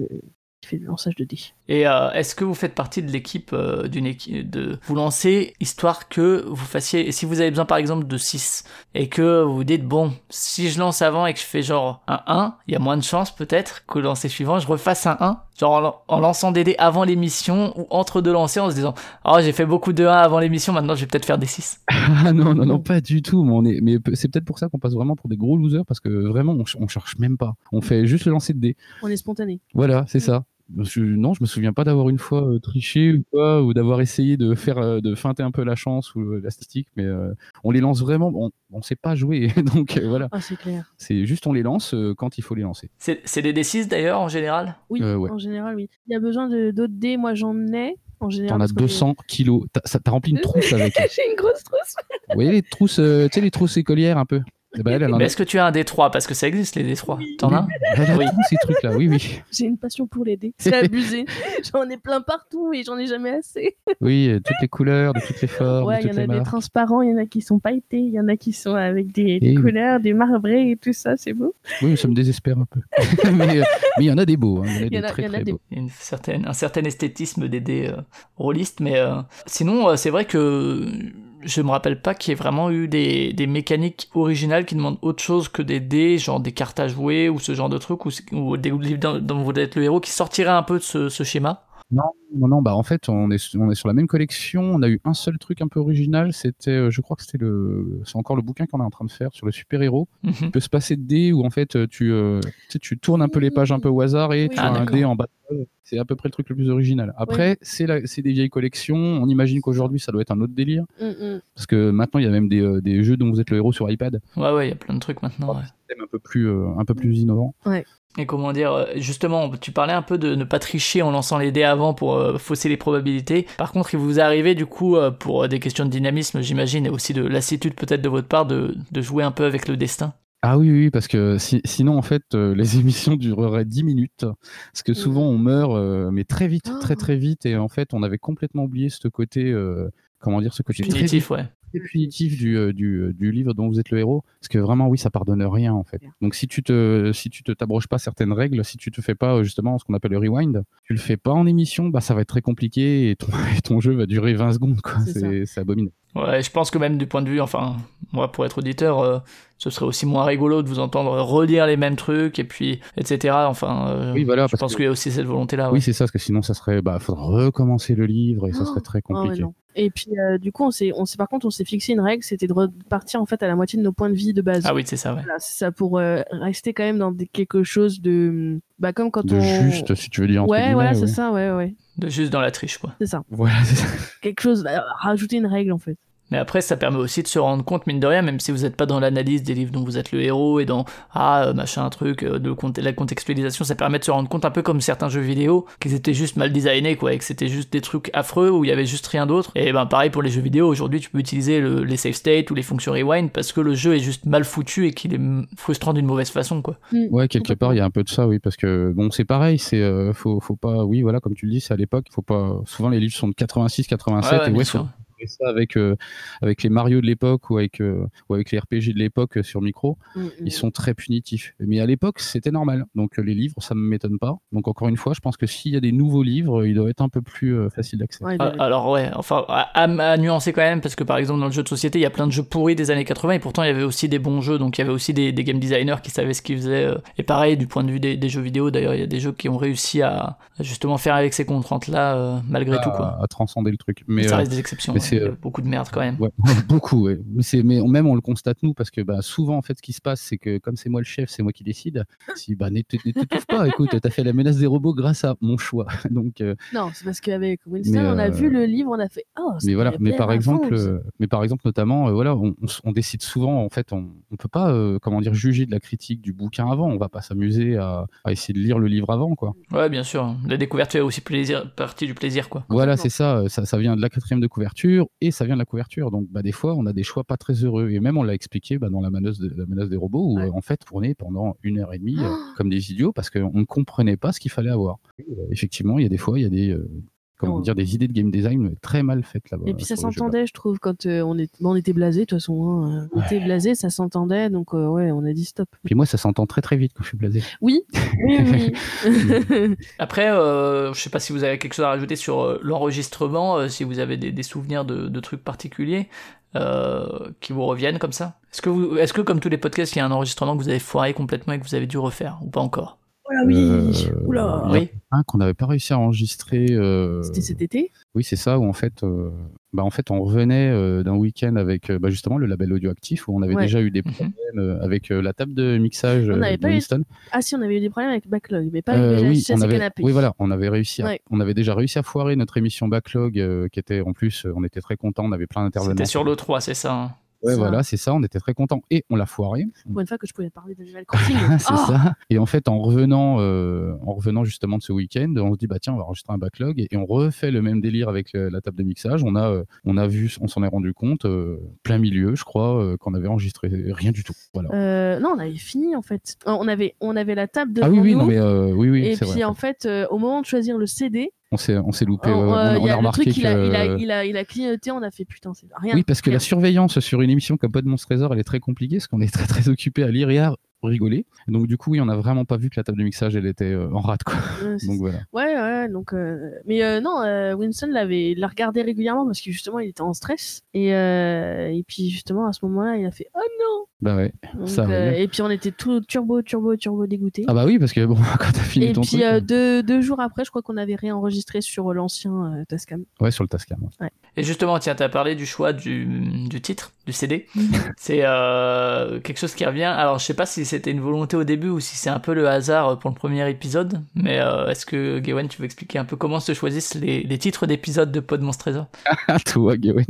fait- le lançage de dés. Et euh, est-ce que vous faites partie de l'équipe euh, d'une équipe de vous lancer histoire que vous fassiez si vous avez besoin par exemple de 6 et que vous vous dites bon si je lance avant et que je fais genre un 1 il y a moins de chances peut-être que le lancer suivant je refasse un 1 genre en, lan- en lançant des dés avant l'émission ou entre deux lancers en se disant oh j'ai fait beaucoup de 1 avant l'émission maintenant je vais peut-être faire des 6 Ah non, non, non, pas du tout. Mais, on est... mais c'est peut-être pour ça qu'on passe vraiment pour des gros losers, parce que vraiment, on cherche même pas. On fait juste le lancer de dés. On est spontané. Voilà, c'est Mm. ça. Je- non, je me souviens pas d'avoir une fois euh, triché ou quoi, ou d'avoir essayé de faire, euh, de feinter un peu la chance ou euh, la statistique, mais euh, on les lance vraiment. On, on sait pas jouer, donc euh, voilà. Ah, c'est clair. C'est juste on les lance euh, quand il faut les lancer. c'est des D6 d'ailleurs en général? Oui, Euh, ouais. en général, oui. Il y a besoin de d'autres dés. Moi, j'en ai. En général. T'en as parce que 200 kilos. T'as rempli une trousse avec. J'ai une grosse trousse. Vous voyez les trousses, euh, tu sais les trousses écolières un peu. Eh ben, elle, elle en mais a. est-ce que tu as un D3 parce que ça existe les D3 Oui. t'en as un? Oui. ces trucs là. Oui, oui, J'ai une passion pour les dés. C'est abusé. j'en ai plein partout et j'en ai jamais assez. oui, euh, toutes les couleurs, de toutes les formes, Ouais, il y en a des transparents, il y en a qui sont pailletés, il y en a qui sont avec des, oui. couleurs, des marbrés et tout ça, c'est beau. Oui, ça me désespère un peu. mais euh, mais il y en a des beaux. hein. Il y en a des en a- très il y en a très des beaux. Il y a une certaine, un certain esthétisme des dés euh, rôlistes, mais euh, sinon, euh, c'est vrai que je me rappelle pas qu'il y ait vraiment eu des, mécaniques originales qui demandent autre chose que des dés, genre des cartes à jouer ou ce genre de truc, ou, des livres dont, dont vous êtes le héros qui sortiraient un peu de ce, ce schéma. Non, non, bah en fait, on est, on est sur la même collection. On a eu un seul truc un peu original. C'était, euh, je crois que c'était le, c'est encore le bouquin qu'on est en train de faire sur le super-héros. Mhm. Il peut se passer de dés où en fait, tu, euh, tu, sais, tu tournes un peu les pages un peu au hasard et Oui. tu Ah, as un dé en bas. de page. C'est à peu près le truc le plus original. Après, c'est la- c'est des vieilles collections. On imagine qu'aujourd'hui, ça doit être un autre délire. Mm, mm. Parce que maintenant, il y a même des, euh, des jeux dont vous êtes le héros sur iPad. Ouais, ouais, il y a plein de trucs maintenant. ouais. C'est un peu plus, euh, un peu plus innovant. Et comment dire, justement, tu parlais un peu de ne pas tricher en lançant les dés avant pour euh, fausser les probabilités. Par contre, il vous arrivait du coup, euh, pour des questions de dynamisme, j'imagine, et aussi de lassitude peut-être de votre part, de, de jouer un peu avec le destin. Ah oui, oui, parce que si- sinon, en fait, euh, les émissions dureraient 10 minutes. Parce que souvent, on meurt, euh, mais très vite, Oh. très très vite. Et en fait, on avait complètement oublié ce côté, euh, comment dire, ce côté très, Punitif, ouais. Punitif du, euh, du, euh, du livre dont vous êtes le héros. Parce que vraiment, oui, ça pardonne rien, en fait. Donc, si tu te, si tu te t'abroges pas certaines règles, si tu te fais pas, euh, justement, ce qu'on appelle le rewind, tu le fais pas en émission, bah, ça va être très compliqué et ton, et ton jeu va durer 20 secondes, quoi. C'est abominable. Ouais, je pense que même du point de vue, enfin, moi pour être auditeur, euh, ce serait aussi moins rigolo de vous entendre redire les mêmes trucs et puis etc. Enfin, euh, Oui, voilà, je pense que- qu'il y a aussi cette volonté-là. Oui, ouais. c'est ça, parce que sinon, ça serait, bah, faudrait recommencer le livre et ça Oh. serait très Ah compliqué. Et puis euh, du coup, on s'est, on s'est par contre, on s'est fixé une règle, c'était de repartir en fait à la moitié de nos points de vie de base. Ah oui, c'est ça, ouais. Voilà, c'est ça pour euh, rester quand même dans des- quelque chose de, bah comme quand de on. juste, si tu veux dire. entre Ouais, voilà, c'est ouais. ça, ouais, ouais, De juste dans la triche, quoi. c'est ça. Voilà, c'est ça. Quelque chose, euh, rajouter une règle en fait. Mais après, ça permet aussi de se rendre compte, mine de rien, même si vous n'êtes pas dans l'analyse des livres dont vous êtes le héros et dans ah machin truc de la contextualisation, ça permet de se rendre compte un peu comme certains jeux vidéo qu'ils étaient juste mal designés quoi, et que c'était juste des trucs affreux où il y avait juste rien d'autre. Et ben pareil pour les jeux vidéo, aujourd'hui tu peux utiliser les save state ou les fonctions rewind parce que le jeu est juste mal foutu et qu'il est frustrant d'une mauvaise façon quoi. Mm. Ouais, quelque part il y a un peu de ça oui parce que bon c'est pareil, c'est faut faut pas oui voilà comme tu le dis, c'est à l'époque, faut pas souvent les livres sont de 86 87 et ouais, ça avec, euh, avec les Mario de l'époque ou, avec euh, ou avec les RPG de l'époque sur micro, mm, mm. ils sont très punitifs. Mais à l'époque, c'était normal. Donc les livres, ça ne m'étonne pas. Donc encore une fois, je pense que s'il y a des nouveaux livres, ils doivent être un peu plus euh, faciles d'accès. Ah, alors ouais, enfin à, nuancer quand même, parce que par exemple dans le jeu de société, il y a plein de jeux pourris des années 80 et pourtant il y avait aussi des bons jeux. Donc il y avait aussi des, game designers qui savaient ce qu'ils faisaient. et pareil, du point de vue des, jeux vidéo, d'ailleurs, il y a des jeux qui ont réussi à, justement faire avec ces contraintes-là malgré tout. Quoi. À transcender le truc. Mais, ça reste des exceptions. y beaucoup de merde quand même. beaucoup, Mais, c'est, mais même on le constate nous, parce que bah, souvent, en fait, ce qui se passe, c'est que comme c'est moi le chef, c'est moi qui décide. Si, bah, n'étouffe pas, écoute, t'as fait la menace des robots grâce à mon choix. Donc, euh, Non, c'est parce qu'avec Winston, on a vu le livre, on a fait Oh, mais voilà, mais par exemple, euh, mais par exemple, notamment, euh, voilà, on, on, décide souvent, en fait, on, on peut pas, comment dire, juger de la critique du bouquin avant. On va pas s'amuser à, à, essayer de lire le livre avant, quoi. Ouais, bien sûr. La découverte fait aussi plaisir, partie du plaisir, quoi. Voilà, c'est ça, ça. Ça vient de la quatrième de couverture et ça vient de la couverture donc, bah, des fois, on a des choix pas très heureux. Et même, on l'a expliqué bah, dans la menace, de, la menace des robots, où en fait, tourner pendant une heure et demie euh, comme des idiots parce qu'on ne comprenait pas ce qu'il fallait avoir. Euh, effectivement, il y a des fois, il y a des, euh, comment dire, des idées de game design très mal faites là-bas. Et puis ça s'entendait, je trouve, quand on, est... on était blasé, de toute façon. Hein. On était blasé, ça s'entendait, donc ouais, on a dit stop. Puis moi, ça s'entend très très vite quand je suis blasé. Oui, oui, Après, euh, je sais pas si vous avez quelque chose à rajouter sur euh, l'enregistrement, euh, si vous avez des, souvenirs de, trucs particuliers qui vous reviennent comme ça. Est-ce que, vous, que, comme tous les podcasts, il y a un enregistrement que vous avez foiré complètement et que vous avez dû refaire, ou pas encore? Oui. Euh, Oula. Oui. Un qu'on n'avait pas réussi à enregistrer. Euh, C'était cet été? Oui, c'est ça, où en fait, euh, bah, en fait on revenait d'un week-end avec bah, justement le label audioactif, où on avait déjà eu des mhm. problèmes avec la table de mixage on de Winston. Ah si, on avait eu des problèmes avec Backlog, mais pas avec oui, on avait... Oui, voilà, on avait réussi on avait déjà réussi à foirer notre émission Backlog, qui était en plus, on était très contents, on avait plein d'intervenants. C'était sur l'E3, c'est ça hein? Ouais, voilà, c'est ça. On était très contents et on l'a foiré. Pour une fois que je pouvais parler d'Animal Crossing. c'est oh ça. Et en fait, en revenant, euh, en revenant justement de ce week-end, on se dit bah tiens, on va enregistrer un backlog et, on refait le même délire avec euh, la table de mixage. On a, euh, on a vu, on s'en est rendu compte plein milieu, je crois, qu'on avait enregistré rien du tout. Voilà. non, on avait fini en fait. On avait, on avait la table de. Ah oui, oui, non mais oui, oui. Et puis en fait, au moment de choisir le CD, on s'est, on s'est loupé. on, a, remarqué qu'il a, il a, il a, clignoté, on a fait putain, c'est rien. Oui, parce que la surveillance sur une émission comme Pod Monstre Trésor, elle est très compliquée, parce qu'on est très très occupé à lire et à rigoler. Donc du coup, oui, on n'a vraiment pas vu que la table de mixage, elle était euh, en rate, quoi. donc voilà. Ouais, ouais, donc... Euh, mais euh, non, Winston l'avait, l'a regardé régulièrement parce que justement, il était en stress. Et, et puis justement, à ce moment-là, il a fait « Oh non !» Bah ouais, ça Et puis on était tout turbo, turbo, turbo dégoûté. Ah bah oui, parce que bon, quand t'as fini et ton puis, truc... deux, deux, jours après, je crois qu'on avait réenregistré sur l'ancien Tascam. Ouais, sur le Tascam. Ouais. Et justement, tiens, t'as parlé du choix du, du titre, du CD. c'est quelque chose qui revient. Alors, je sais pas si c'était une volonté au début ou si c'est un peu le hasard pour le premier épisode. Mais euh, est-ce que, Gawain, tu veux expliquer un peu comment se choisissent les, titres d'épisodes de Pod Monstre Trésor? Toi, Gawain.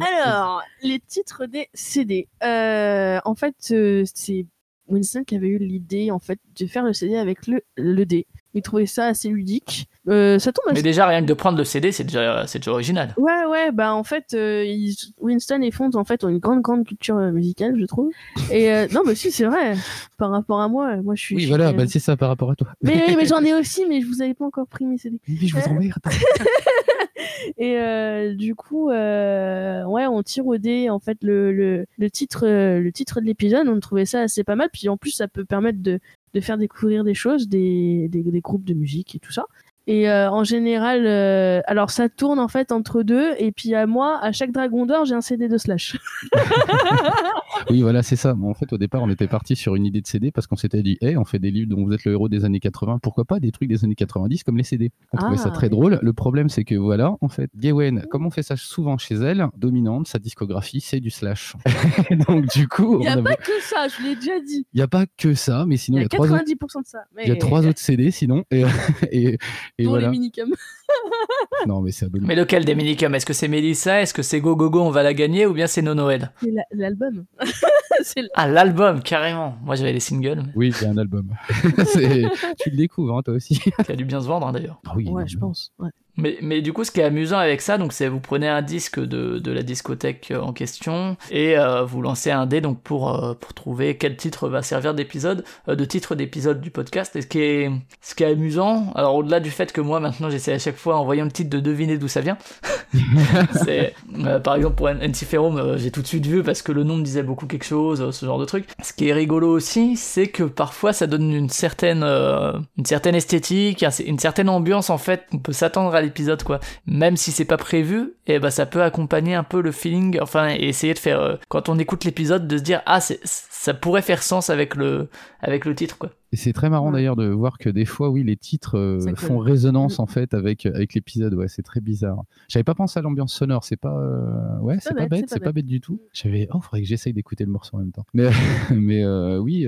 Alors, les titres des CD. Euh, en fait, euh, c'est Winston qui avait eu l'idée en fait de faire le CD avec le, le D. Il trouvait ça assez ludique. Euh, ça tombe Mais déjà, rien que de prendre le CD, c'est déjà, c'est déjà original. Ouais, ouais, bah en fait, euh, Winston et Fonz en fait ont une grande, grande culture euh, musicale, je trouve. Et non, mais si, c'est vrai. Par rapport à moi, moi je suis. Oui, voilà, bah, c'est ça par rapport à toi. Mais, mais j'en ai aussi, mais je vous avais pas encore pris mes CD. Oui, je vous emmerde. et du coup, ouais, on tire au dé en fait le, le, le titre, le titre de l'épisode. On trouvait ça assez pas mal. Puis en plus, ça peut permettre de de faire découvrir des choses, des, des, groupes de musique et tout ça. Et euh, en général, euh, alors ça tourne en fait entre deux. Et puis à moi, à chaque Dragon d'Or, j'ai un CD de Slash. oui, voilà, c'est ça. en fait, au départ, on était parti sur une idée de CD parce qu'on s'était dit, hey, on fait des livres dont vous êtes le héros des années 80. Pourquoi pas des trucs des années 90 comme les CD On trouvait ça ah, très drôle. Le problème, c'est que voilà, en fait, Gawain, comme on fait ça souvent chez elle, dominante, sa discographie, c'est du Slash. Donc du coup, il n'y a pas que ça. Je l'ai déjà dit. Il n'y a pas que ça, mais sinon il y a, 90% de ça. Il y a trois autres CD sinon. et Et Voilà. les minicums. Non, mais c'est. Mais lequel des minicums? Est-ce que c'est Mélissa? Est-ce que c'est Go Go Go, on va la gagner? Ou bien c'est No Noël? C'est la- l'album. c'est Ah, l'album, carrément. Moi, j'avais les singles, mais Oui, a un album. C'est- tu le découvres, hein, toi aussi. qui a dû bien se vendre, hein, d'ailleurs. Ah oui, Ouais, je pense. Ouais. Mais, mais du coup, ce qui est amusant avec ça, donc c'est vous prenez un disque de, de la discothèque euh, en question et euh, vous lancez un dé donc pour euh, pour trouver quel titre va servir d'épisode, euh, de titre d'épisode du podcast. Et ce qui est ce qui est amusant, alors au-delà du fait que moi maintenant j'essaie à chaque fois en voyant le titre de deviner d'où ça vient. c'est euh, par exemple pour Antiferum, euh, j'ai tout de suite vu parce que le nom me disait beaucoup quelque chose, ce genre de truc. Ce qui est rigolo aussi, c'est que parfois ça donne une certaine euh, une certaine esthétique, un- une certaine ambiance en fait. On peut s'attendre à l'épisode quoi. Même si c'est pas prévu, et ben ça peut accompagner un peu le feeling, enfin et essayer de faire euh, quand on écoute l'épisode de se dire ah c'est ça pourrait faire sens avec le avec le titre quoi. Et c'est très marrant Ouais. d'ailleurs de voir que des fois, oui, les titres euh, font résonance en fait avec, avec l'épisode. Ouais, c'est très bizarre. J'avais pas pensé à l'ambiance sonore. C'est pas, euh, ouais, c'est pas, bête, c'est pas bête du tout. J'avais, oh, faudrait que j'essaye d'écouter le morceau en même temps. Mais, mais euh, oui.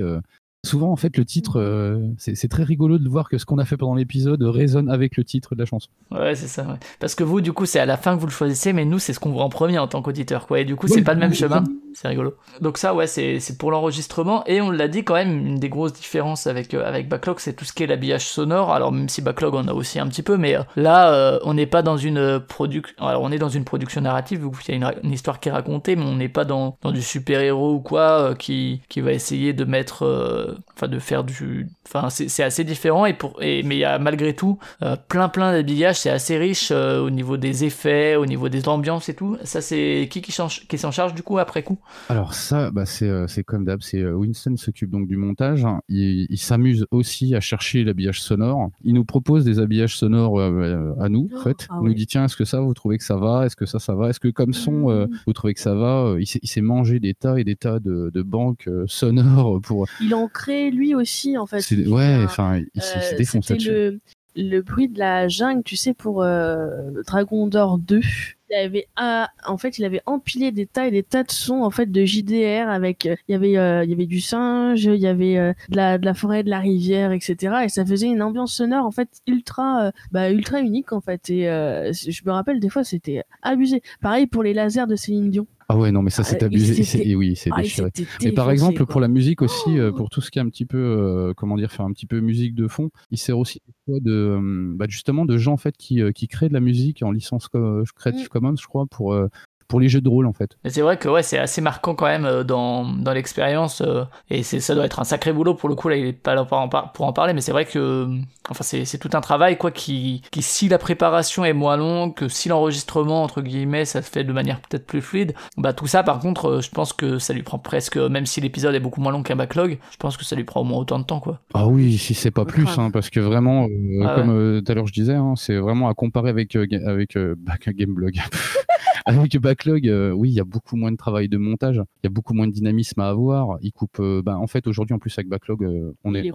Souvent, en fait, le titre, euh, c'est très rigolo de voir que ce qu'on a fait pendant l'épisode résonne avec le titre de la chanson. Ouais, c'est ça. ouais. Parce que vous, du coup, c'est à la fin que vous le choisissez, mais nous, c'est ce qu'on voit en premier en tant qu'auditeur, quoi. Et du coup, c'est pas le même chemin. C'est rigolo. Donc ça, ouais, c'est c'est pour l'enregistrement. Et on l'a dit quand même, une des grosses différences avec euh, avec Backlog, c'est tout ce qui est l'habillage sonore. Alors même si Backlog en a aussi un petit peu, mais euh, là, euh, on n'est pas dans une production. Alors on est dans une production narrative, vu qu'il y a une, une histoire qui est racontée, mais on n'est pas dans dans du super héros ou quoi qui qui va essayer de mettre, enfin de faire du, enfin c'est assez différent. Et pour et mais il y a malgré tout euh, plein plein d'habillage, c'est assez riche euh, au niveau des effets, au niveau des ambiances et tout. Ça c'est qui qui, change- qui s'en charge du coup après coup? Alors ça, bah c'est euh, c'est comme d'hab, c'est euh, Winston s'occupe donc du montage. hein. Il, il s'amuse aussi à chercher l'habillage sonore. Il nous propose des habillages sonores euh, à nous, en fait. Ah il nous dit tiens, est-ce que ça vous trouvez que ça va? Est-ce que ça ça va? Est-ce que comme son euh, Mhm. vous trouvez que ça va? Il s'est il s'est mangé des tas et des tas de, de banques euh, sonores pour. Il en crée lui aussi, en fait. Ouais, enfin, il, il s'est Euh, défoncé C'était là-dessus. le, le bruit de la jungle, tu sais, pour euh, Dragon d'Or 2. Il avait, en fait, il avait empilé des tas et des tas de sons en fait de JDR avec, euh, il y avait, euh, il y avait du singe, il y avait euh, de la de la forêt, de la rivière, etc. Et ça faisait une ambiance sonore en fait ultra, euh, bah ultra unique en fait. Et je me rappelle des fois c'était abusé. Pareil pour les lasers de Céline Dion. Ah ouais, non, mais ça c'est Ah, abusé. Et oui, c'est Ah, déchiré. Et par exemple, quoi. pour la musique aussi, Oh. pour tout ce qui est un petit peu, euh, comment dire, faire un petit peu musique de fond, il sert aussi de, euh, bah, justement, de gens en fait qui, qui créent de la musique en licence co- Mm. Commons, je crois, pour euh, pour les jeux de rôle en fait. C'est vrai que ouais, c'est assez marquant quand même euh, dans, dans l'expérience euh, et c'est ça doit être un sacré boulot pour le coup là il est pas là pour en, par- pour en parler mais c'est vrai que euh, enfin c'est c'est tout un travail quoi qui qui si la préparation est moins longue que si l'enregistrement entre guillemets ça se fait de manière peut-être plus fluide bah tout ça par contre euh, je pense que ça lui prend presque même si l'épisode est beaucoup moins long qu'un backlog je pense que ça lui prend au moins autant de temps quoi. Ah oui, si c'est pas plus, hein, parce que vraiment, euh, Ah comme euh, tout à l'heure je disais, hein, c'est vraiment à comparer avec euh, avec euh, Gameblog. avec Backlog, euh, oui, il y a beaucoup moins de travail de montage, il y a beaucoup moins de dynamisme à avoir. Il coupe, euh, bah, en fait, aujourd'hui en plus avec Backlog, euh, on est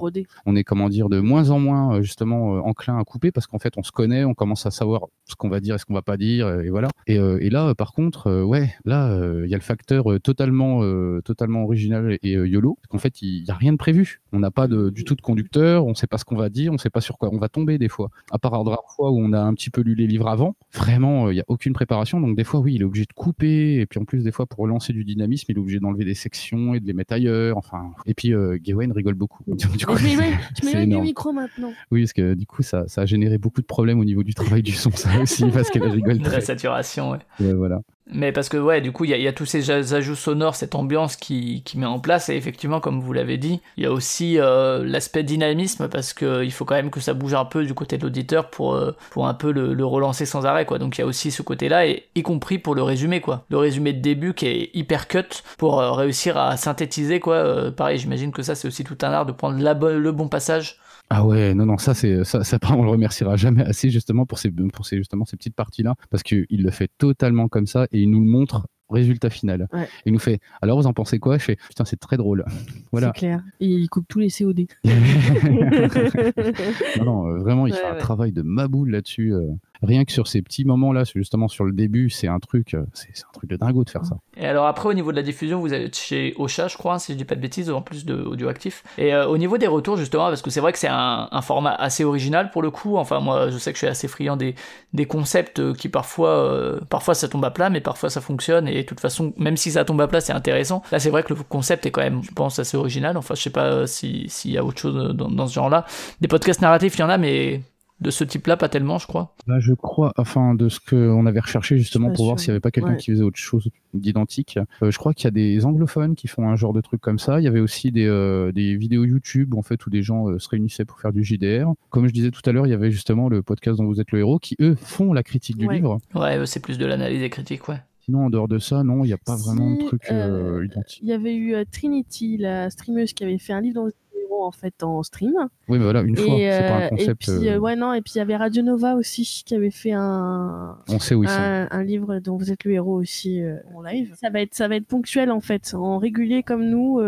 on est comment dire de moins en moins euh, justement enclin à couper parce qu'en fait on se connaît, on commence à savoir ce qu'on va dire et ce qu'on va pas dire et voilà. Et, et là par contre ouais là il y a le facteur totalement totalement original et yolo parce qu'en fait il y a rien de prévu. On n'a pas de, du tout de conducteur, on sait pas ce qu'on va dire, on sait pas sur quoi on va tomber des fois. À part de rares fois où on a un petit peu lu les livres avant, vraiment il y a aucune préparation donc des fois oui il est obligé de couper et puis en plus des fois pour relancer du dynamisme il est obligé d'enlever des sections et de les mettre ailleurs enfin et puis euh, Gawain rigole beaucoup. Du coup, Mais du énorme. micro maintenant. Oui, parce que du coup, ça, ça a généré beaucoup de problèmes au niveau du travail du son, ça aussi, parce qu'elle rigole la très. saturation ouais. Ouais, voilà. Mais parce que ouais, du coup, il y, a- tous ces ajouts sonores, cette ambiance qui, qui met en place, et effectivement, comme vous l'avez dit, il y a aussi euh, l'aspect dynamisme, parce que il faut quand même que ça bouge un peu du côté de l'auditeur pour, euh, pour un peu le, relancer sans arrêt, quoi. Donc il y a aussi ce côté-là, y compris pour le résumé, quoi. Le résumé de début qui est hyper cut pour euh, réussir à synthétiser, quoi. Euh, pareil, j'imagine que ça, c'est aussi tout un art de prendre la le bon passage. Ah ouais, non, non, ça, c'est, ça, ça, on le remerciera jamais assez, justement, pour ces, pour ces, justement, ces petites parties-là, parce qu'il le fait totalement comme ça, et il nous le montre résultat final. Ouais. Il nous fait, alors vous en pensez quoi? Je fais, putain, c'est très drôle. Voilà. C'est clair. Et il coupe tous les COD. non, non, euh, vraiment, il Ouais, fait un travail de maboule là-dessus. Euh. rien que sur ces petits moments-là, justement sur le début, c'est un truc, euh, c'est un truc de dingo de faire ça. Et alors après, au niveau de la diffusion, vous êtes chez Ocha, je crois, si je dis pas de bêtises, en plus de Audioactif. Et euh, au niveau des retours, justement, parce que c'est vrai que c'est un, format assez original pour le coup. Enfin, moi, je sais que je suis assez friand des, concepts qui parfois, parfois ça tombe à plat, mais parfois ça fonctionne. Et de toute façon, même si ça tombe à plat, c'est intéressant. Là, c'est vrai que le concept est quand même, je pense, assez original. Enfin, je sais pas s'il y a autre chose dans ce genre-là. Des podcasts narratifs, il y en a, mais de ce type-là, pas tellement, je crois. Bah, je crois, enfin, de ce qu'on avait recherché justement pour voir s'il n'y avait pas quelqu'un qui faisait autre chose d'identique. Euh, je crois qu'il y a des anglophones qui font un genre de truc comme ça. Il y avait aussi des, euh, des vidéos YouTube, en fait, où des gens euh, se réunissaient pour faire du JDR. Comme je disais tout à l'heure, il y avait justement le podcast dont vous êtes le héros, qui eux font la critique du livre. Ouais, c'est plus de l'analyse et critique, ouais. Sinon, en dehors de ça, non, il n'y a pas vraiment de truc identique. Il y avait eu Trinity, la streameuse, qui avait fait un livre dont en fait en stream. Oui, mais voilà, une fois, c'est pas un euh, concept. Et puis, euh, euh, ouais, non, et puis il y avait Radio Nova aussi qui avait fait un. On sait où un, un livre dont vous êtes le héros aussi en live. Ça va être, ça va être ponctuel en fait, en régulier comme nous.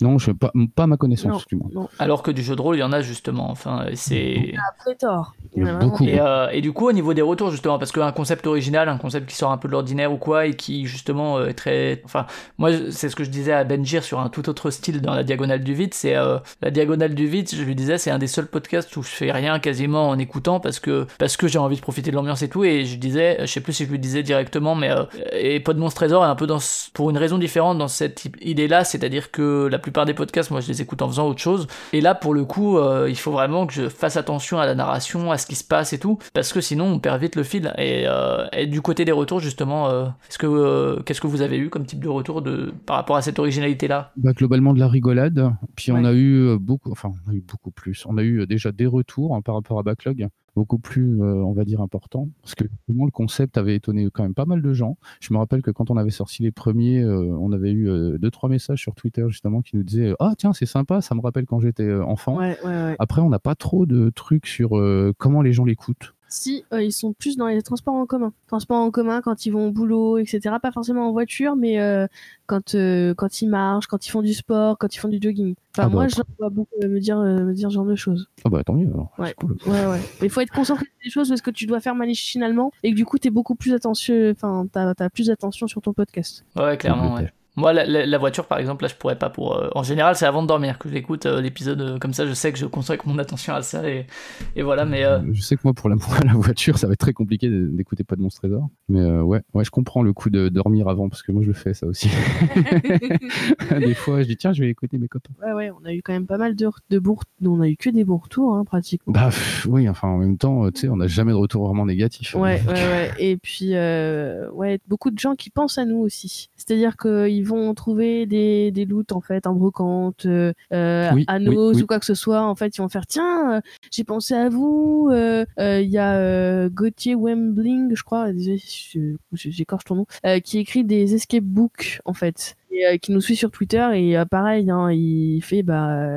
Non, je pas, pas ma connaissance, non, Alors que du jeu de rôle, il y en a justement. Enfin, c'est. Après tort. Il y en a beaucoup. Et, et, du coup, au niveau des retours, justement, parce qu'un concept original, un concept qui sort un peu de l'ordinaire ou quoi, et qui justement est très. Enfin, moi, c'est ce que je disais à Benjir sur un tout autre style dans la diagonale du vide, c'est la diagonale du vide, je lui disais, c'est un des seuls podcasts où je fais rien quasiment en écoutant parce que, parce que j'ai envie de profiter de l'ambiance et tout. Et je disais, je sais plus si je lui disais directement, mais euh, et Pod Monstre Trésor est un peu dans, pour une raison différente dans cette idée-là, c'est-à-dire que la plupart des podcasts, moi je les écoute en faisant autre chose. Et là, pour le coup, euh, il faut vraiment que je fasse attention à la narration, à ce qui se passe et tout, parce que sinon on perd vite le fil. Et, euh, du côté des retours, justement, est-ce que qu'est-ce que vous avez eu comme type de retour de par rapport à cette originalité-là? Bah, Globalement de la rigolade. Puis on a eu beaucoup, enfin on a eu beaucoup plus. On a eu euh, déjà des retours hein, par rapport à Backlog, beaucoup plus, euh, on va dire, importants. Parce que le concept avait étonné quand même pas mal de gens. Je me rappelle que quand on avait sorti les premiers, euh, on avait eu deux, trois messages sur Twitter justement qui nous disaient Ah, tiens, c'est sympa, ça me rappelle quand j'étais enfant. Après, on n'a pas trop de trucs sur comment les gens l'écoutent. Si, euh, ils sont plus dans les transports en commun. Transports en commun quand ils vont au boulot, etc. Pas forcément en voiture, mais euh, quand, euh, quand ils marchent, quand ils font du sport, quand ils font du jogging. Enfin, ah bah, moi, je vois beaucoup me dire, me dire ce genre de choses. Ah bah tant mieux alors. Ouais, cool. ouais, ouais. Mais il faut être concentré sur des choses parce que tu dois faire machinalement et que du coup, tu es beaucoup plus attention, enfin, t'as as plus d'attention sur ton podcast. Ouais, clairement, ouais. Moi, la, voiture, par exemple, là, je pourrais pas pour. Euh, en général, c'est avant de dormir que j'écoute euh, l'épisode euh, comme ça. Je sais que je consacre mon attention à ça et, et voilà. Mais je sais que moi, pour la, la, voiture, ça va être très compliqué d'écouter pas de Monstre Trésor. Mais ouais, ouais, je comprends le coup de dormir avant parce que moi, je le fais ça aussi. Des fois, je dis tiens, je vais écouter mes copains. Ouais, ouais, on a eu quand même pas mal de, de bourres. On a eu que des bons retours, hein, pratiquement. Bah oui, enfin, en même temps, tu sais, on n'a jamais de retour vraiment négatif. Ouais, ouais, ouais. Et puis, ouais, beaucoup de gens qui pensent à nous aussi. C'est-à-dire qu'ils vont trouver des, des loots en fait en brocante, euh, euh à nos ou quoi que ce soit. En fait, ils vont faire tiens, euh, j'ai pensé à vous. Euh, il y a Gauthier Wembling, je crois, j'écorche ton nom, qui écrit des escape books en fait. Euh, qui nous suit sur Twitter et euh, pareil, hein, il fait bah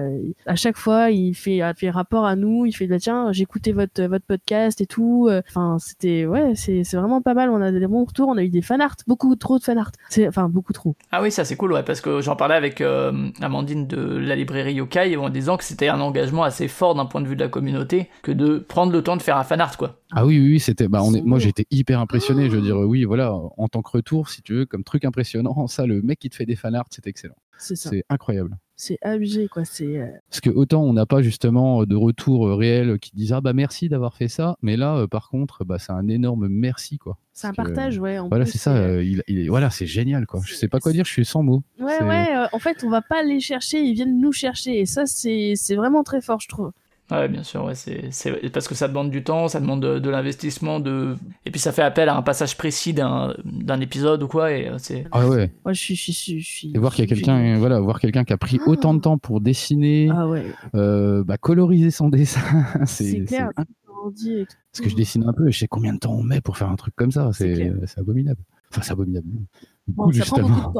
à chaque fois il fait, fait rapport à nous, il fait bah tiens j'ai écouté votre votre podcast et tout. Euh, enfin c'était ouais c'est c'est vraiment pas mal. On a des bons retours, on a eu des fanarts, beaucoup trop de fanarts. C'est enfin beaucoup trop. Ah oui ça c'est cool ouais parce que j'en parlais avec Amandine de la librairie Yokai en disant que c'était un engagement assez fort d'un point de vue de la communauté que de prendre le temps de faire un fanart quoi. Ah oui, oui, c'était. Bah, on est, moi, j'étais hyper impressionné. Je veux dire, oui, voilà, en tant que retour, si tu veux, comme truc impressionnant, ça, le mec qui te fait des fanarts, c'est excellent. C'est incroyable. C'est abusé, quoi. C'est. Euh, Parce que autant on n'a pas justement de retour euh, réel qui disent ah bah merci d'avoir fait ça, mais là, euh, par contre, bah c'est un énorme merci, quoi. C'est un partage, ouais. voilà, c'est ça. il, voilà, c'est génial, quoi. Je sais pas quoi dire. Je suis sans mots. Ouais, ouais. en fait, on va pas les chercher, ils viennent nous chercher, et ça, c'est vraiment très fort, je trouve. Ouais, bien sûr, ouais, c'est, parce que ça demande du temps, ça demande de, l'investissement, de... et puis ça fait appel à un passage précis d'un, d'un épisode ou quoi, et euh, c'est... Ah ouais. Moi, je suis... Je suis, je suis et voir qu'il y a quelqu'un, voilà, voir quelqu'un qui a pris ah. autant de temps pour dessiner, ah ouais. euh, bah, coloriser son dessin, c'est... C'est clair, Parce que je dessine un peu, et je sais combien de temps on met pour faire un truc comme ça, c'est, c'est abominable. Enfin, c'est abominable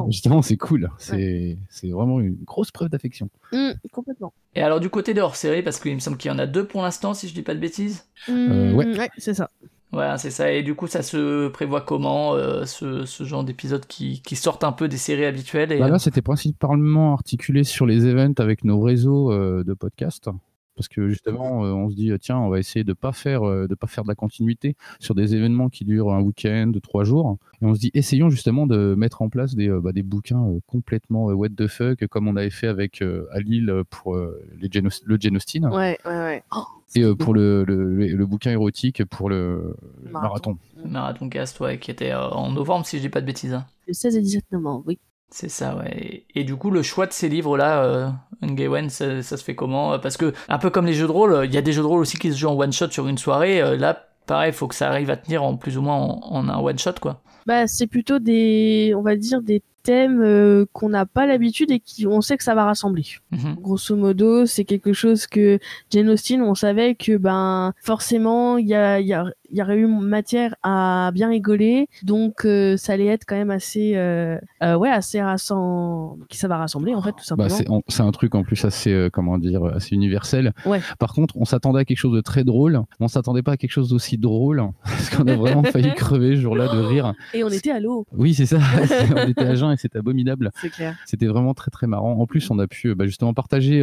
justement. c'est cool. C'est vraiment une grosse preuve d'affection. Mmh, complètement. Et alors, du côté de hors série, parce qu'il me semble qu'il y en a deux pour l'instant, si je dis pas de bêtises. Mmh, euh, ouais, c'est ça. Ouais, c'est ça. Et du coup, ça se prévoit comment, euh, ce, ce, genre d'épisodes qui, qui, sortent un peu des séries habituelles et... Bah là, c'était principalement articulé sur les events avec nos réseaux euh, de podcasts. Parce que justement, euh, on se dit tiens, on va essayer de pas faire euh, de pas faire de la continuité sur des événements qui durent un week-end, trois jours, et on se dit essayons justement de mettre en place des, bah, des bouquins complètement what the fuck, comme on avait fait avec à Lille pour les le Genostine. Ouais, ouais, ouais. et pour le, le, le, bouquin érotique pour le marathon. Marathon, Cast, ouais, qui était en novembre, si je dis pas de bêtises. Hein. Le 16 et 17 novembre, oui. C'est ça, ouais. Et, du coup, le choix de ces livres-là, euh, ça, ça, se fait comment? Parce que, un peu comme les jeux de rôle, il y a des jeux de rôle aussi qui se jouent en one-shot sur une soirée. Euh, là, pareil, il faut que ça arrive à tenir en plus ou moins en, un one-shot, quoi. Bah, c'est plutôt des, on va dire, des thèmes euh, qu'on n'a pas l'habitude et qui on sait que ça va rassembler. Mhm. Grosso modo, c'est quelque chose que Jane Austen, on savait que ben forcément il y a, y a y aurait eu matière à bien rigoler, donc euh, ça allait être quand même assez, euh, ouais, assez rassemblant, qui ça va rassembler en fait tout bah, simplement. c'est un truc en plus assez, comment dire, assez universel. Ouais. Par contre, on s'attendait à quelque chose de très drôle, on s'attendait pas à quelque chose d'aussi drôle, parce qu'on a vraiment failli crever ce jour-là de rire. Et on était à l'eau. Oui, c'est ça. on était à jeun et c'était abominable. C'est clair. C'était vraiment très très marrant. En plus, on a pu bah, justement partager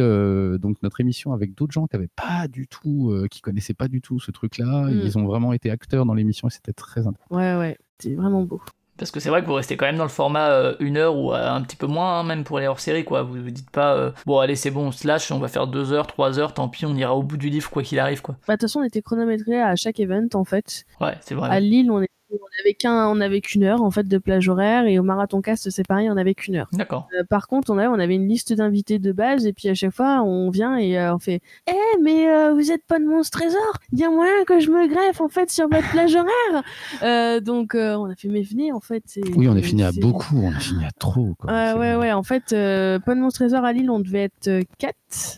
donc notre émission avec d'autres gens qui avaient pas du tout, qui connaissaient pas du tout ce truc-là. Mm. Ils ont vraiment été acteurs dans l'émission et c'était très intéressant. Ouais, ouais, c'était vraiment beau. Parce que c'est vrai que vous restez quand même dans le format euh, une heure ou euh, un petit peu moins, hein, même pour les hors-série, quoi. Vous vous dites pas, euh, bon, allez, c'est bon, on slash, on va faire deux heures, trois heures, tant pis, on ira au bout du livre, quoi qu'il arrive, quoi. Bah, de toute façon, on était chronométré à chaque event, en fait. Ouais, c'est vrai. À Lille, on est on avait qu'un, on avait qu'une heure en fait de plage horaire et au marathon cast c'est pareil, on avait qu'une heure. D'accord. Euh, par contre, on avait, on avait une liste d'invités de base et puis à chaque fois on vient et euh, on fait, eh mais euh, vous êtes pas de monstre trésor, bien moyen que je me greffe en fait sur votre plage horaire. donc on a fait mais venez en fait. Oui, on a fini à beaucoup, on a fini à trop. Quoi. ouais ouais, en fait, pas de monstre trésor à Lille, on devait être 4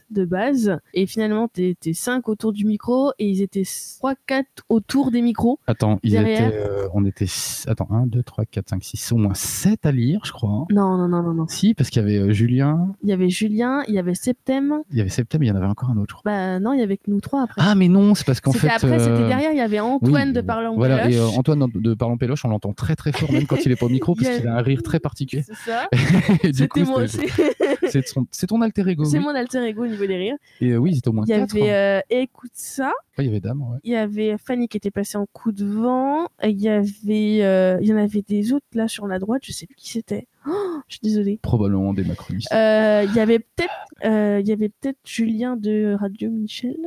de base et finalement t'étais 5 autour du micro et ils étaient 3 4 autour des micros. Attends, ils étaient euh, on était. Attends, 1, 2, 3, 4, 5, 6, au moins 7 à lire, je crois. Hein. Non, non, non, non, non. Si, parce qu'il y avait euh, Julien. Il y avait Julien, il y avait Septem. Il y avait Septem, il y en avait encore un autre, je crois. Bah non, il y avait que nous trois après. Ah, mais non, c'est parce qu'en fait. Après, c'était euh, derrière, il y avait Antoine de Parlant Voilà, et Antoine de Parlant Péloche, on l'entend très très fort, même quand il est pas au micro, parce qu'il a un rire très particulier. C'est ça. C'était moi aussi. C'est ton alter ego. C'est mon alter ego au niveau des rires. Et oui, c'était au moins Il y avait Écoute ça. Il y avait Dame, Il y avait Fanny qui était passée en coup de vent. Il y avait euh, il y en avait des autres là sur la droite, je sais plus qui c'était. Oh, je suis désolée. Probablement des macronistes. Euh, il y avait peut-être, euh, il y avait peut-être Julien de Radio Michel.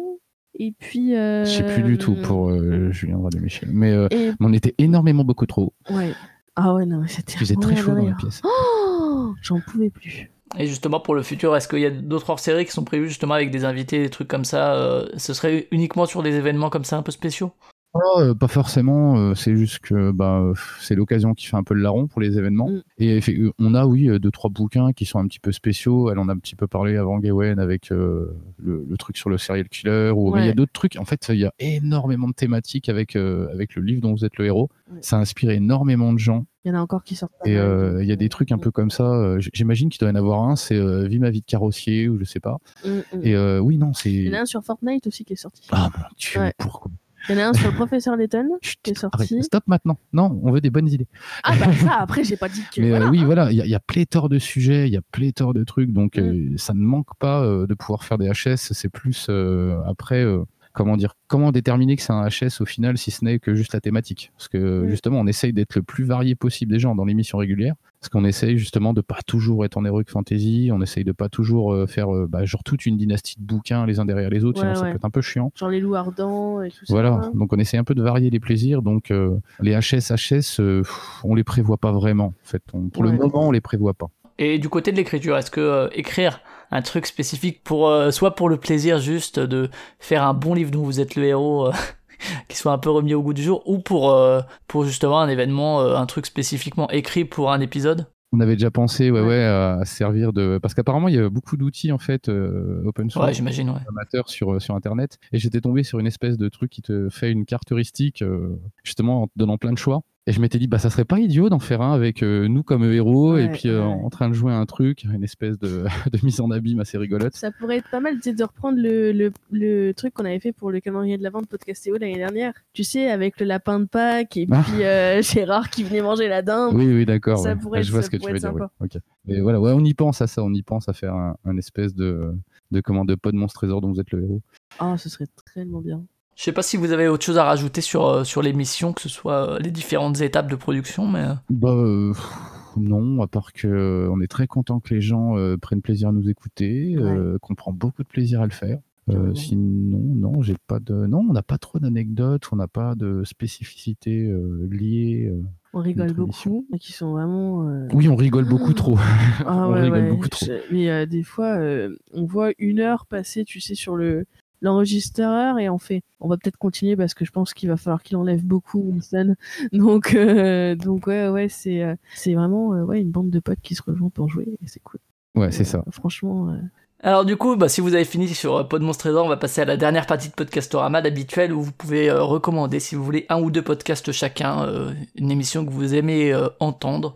Et puis. Je sais plus du tout pour Julien de Radio Michel, mais, on était énormément beaucoup trop. Ouais. Ah ouais non, c'était. Faisait très chaud dans la pièce. Oh, j'en pouvais plus. Et justement pour le futur, est-ce qu'il y a d'autres hors-séries qui sont prévues justement avec des invités, des trucs comme ça Ce serait uniquement sur des événements comme ça un peu spéciaux? Euh, pas forcément, euh, c'est juste que bah, c'est l'occasion qui fait un peu le larron pour les événements. Mm. Et euh, on a, oui, deux, trois bouquins qui sont un petit peu spéciaux. Elle en a un petit peu parlé avant Gawain avec le, truc sur le serial killer. Ou il y a d'autres trucs. En fait, il y a énormément de thématiques avec, avec le livre dont vous êtes le héros. Ça inspire énormément de gens. Il y en a encore qui sortent. Et il y a des trucs un peu comme ça. J'imagine qu'il doit y en avoir un, c'est Vie ma vie de carrossier ou je sais pas. Mm, mm. Et oui, non, c'est. Il y en a un sur Fortnite aussi qui est sorti. Ah mon dieu, pourquoi? Il y en a un sur le professeur Layton qui est sorti. stop maintenant. Non, on veut des bonnes idées. Ah bah ça, après, j'ai pas dit que. Mais euh, oui, voilà, il y, a pléthore de sujets, il y a pléthore de trucs, donc mm. euh, ça ne manque pas euh, de pouvoir faire des HS. C'est plus après comment dire, comment déterminer que c'est un HS au final si ce n'est que juste la thématique? Parce que mm. justement, on essaye d'être le plus varié possible des gens dans l'émission régulière. Parce qu'on essaye justement de pas toujours être en heroic fantasy, on essaye de pas toujours euh, faire euh, bah, genre toute une dynastie de bouquins les uns derrière les autres, sinon ça peut être un peu chiant. Genre les loups ardents et tout ça. Voilà, donc on essaye un peu de varier les plaisirs. Donc euh, les HS, HS, on les prévoit pas vraiment. En fait, pour le moment, on les prévoit pas. Et du côté de l'écriture, est-ce que écrire un truc spécifique pour soit pour le plaisir juste de faire un bon livre dont vous êtes le héros qui soit un peu remis au goût du jour, ou pour, euh, pour justement un événement, euh, un truc spécifiquement écrit pour un épisode on avait déjà pensé ouais, ouais, à servir de. Parce qu'apparemment, il y a beaucoup d'outils en fait euh, open source, ouais, j'imagine, ouais. amateurs sur, sur Internet. Et j'étais tombé sur une espèce de truc qui te fait une carte heuristique, justement en te donnant plein de choix. Et je m'étais dit, bah, ça serait pas idiot d'en faire un avec euh, nous comme héros et puis euh, en train de jouer un truc, une espèce de, de, mise en abîme assez rigolote. Ça pourrait être pas mal de reprendre le, le, le truc qu'on avait fait pour le calendrier de la vente podcastéo l'année dernière. Tu sais, avec le lapin de Pâques et ah. puis euh, Gérard qui venait manger la dinde. Oui, oui, d'accord. Ça pourrait Je vois ce que tu veux dire. Mais voilà, ouais, on y pense à ça, on y pense à faire un, un espèce de, de comment de pod monstre trésor dont vous êtes le héros. Ah, ce serait tellement bien. Je sais pas si vous avez autre chose à rajouter sur, euh, sur l'émission, que ce soit euh, les différentes étapes de production, mais. euh, Bah euh, non, à part que on est très content que les gens euh, prennent plaisir à nous écouter, euh, qu'on prend beaucoup de plaisir à le faire. Euh, sinon, non, j'ai pas de, non, on n'a pas trop d'anecdotes, on n'a pas de spécificités euh, liées. euh. On rigole beaucoup, mais qui sont vraiment. euh, Oui, on rigole beaucoup trop. Ah on ouais, rigole ouais. beaucoup trop. Mais euh, des fois, euh, on voit une heure passer, tu sais, sur le l'enregistreur et on fait, on va peut-être continuer parce que je pense qu'il va falloir qu'il enlève beaucoup Winston. Donc, euh, donc ouais, ouais, c'est euh, c'est vraiment euh, ouais une bande de potes qui se rejoignent pour jouer et c'est cool. Ouais, c'est Euh, ça. Franchement, euh, Alors du coup, bah, si vous avez fini sur Podmonstre Trésor, on va passer à la dernière partie de Podcastorama d'habituel où vous pouvez euh, recommander, si vous voulez, un ou deux podcasts chacun, euh, une émission que vous aimez euh, entendre.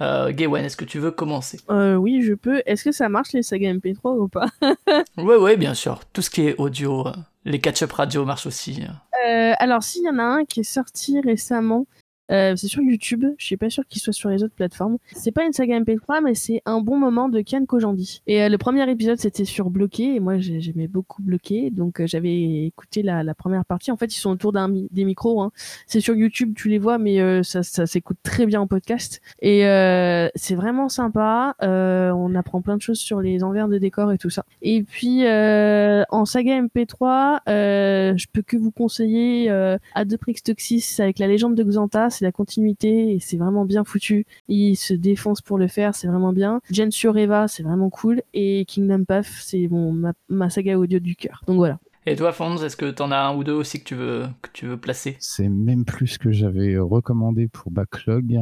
Euh, Gaywen, est-ce que tu veux commencer? Euh, oui, je peux. Est-ce que ça marche les sagas MP3 ou pas? Ouais, ouais, bien sûr. Tout ce qui est audio, euh, les catch-up radio marchent aussi. euh. Euh, alors, s'il y en a un qui est sorti récemment, euh, c'est sur YouTube. Je suis pas sûre qu'il soit sur les autres plateformes. C'est pas une saga MP3, mais c'est un bon moment de Kian Kojandi. Et euh, le premier épisode, c'était sur Bloqué. Et moi, j'ai- j'aimais beaucoup Bloqué. Donc, euh, j'avais écouté la, la première partie. En fait, ils sont autour d'un des micros. Hein. C'est sur YouTube, tu les vois, mais euh, ça, ça s'écoute très bien en podcast. Et euh, c'est vraiment sympa. On apprend plein de choses sur les envers de décor et tout ça. Et puis, en saga MP3, euh, je peux que vous conseiller euh, Adoprix Toxis avec la légende de Xanta. C'est la continuité et c'est vraiment bien foutu. Il se défonce pour le faire, c'est vraiment bien. Gensio Reva, c'est vraiment cool. Et Kingdom Path, c'est bon, ma, ma saga audio du cœur. Donc voilà. Et toi, Fonz, est-ce que t'en as un ou deux aussi que tu veux, que tu veux placer? C'est même plus ce que j'avais recommandé pour Backlog.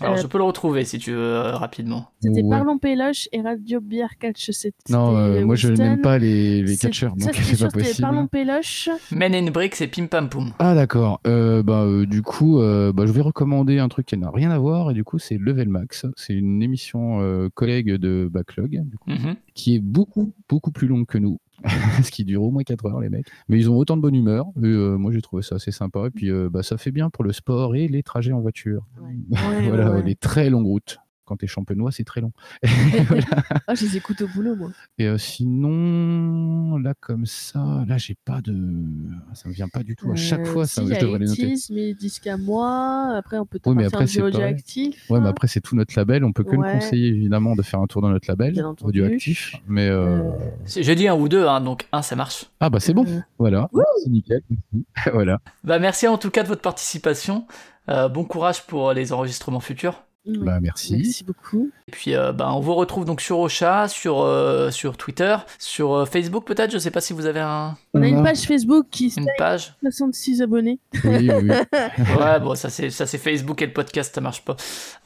Alors, Euh, je peux le retrouver si tu veux, euh, rapidement. C'était Ouais. Parlons Péloche et Radio Bière Catch. Non, euh, moi je n'aime pas les, les C'est- catcheurs, ça, donc c'était c'est pas c'était possible. Parlons Péloche. Men in Bricks et Pim Pam Poum. Ah d'accord. Euh, bah euh, du coup, euh, bah, je vais recommander un truc qui n'a rien à voir et du coup c'est Level Max. C'est une émission euh, collègue de Backlog du coup, Mhm. qui est beaucoup beaucoup plus longue que nous. ce qui dure au moins 4 heures les mecs. Mais ils ont autant de bonne humeur. Et, euh, moi j'ai trouvé ça assez sympa et puis euh, bah, ça fait bien pour le sport et les trajets en voiture. Ouais. Voilà, ouais, ouais. les très longues routes. Quand t'es champenois, c'est très long. Ah, je les écoute au boulot, moi. Et euh, sinon, là comme ça, là j'ai pas de, ça me vient pas du tout. À chaque Euh, fois, si, ça, je devrais les noter. Mais disques à moi. Après, on peut Oui, mais faire après, audioactif. Ouais, mais après, c'est tout notre label. On peut que Ouais. le conseiller, évidemment, de faire un tour dans notre label, entendu. audioactif. Mais, euh, Euh, J'ai dit un ou deux, hein, donc un, ça marche. ah, bah, c'est bon. euh, Voilà. C'est nickel. merci. voilà. Bah, merci en tout cas de votre participation. Euh, bon courage pour les enregistrements futurs. Bah, merci. Merci beaucoup. Et puis, euh, bah, on vous retrouve donc sur Ocha, sur, euh, sur Twitter, sur euh, Facebook peut-être. Je sais pas si vous avez un, On a une page Facebook qui une page. 66 abonnés. Oui, oui, oui. Ouais, bon, ça c'est ça c'est Facebook et le podcast, ça marche pas.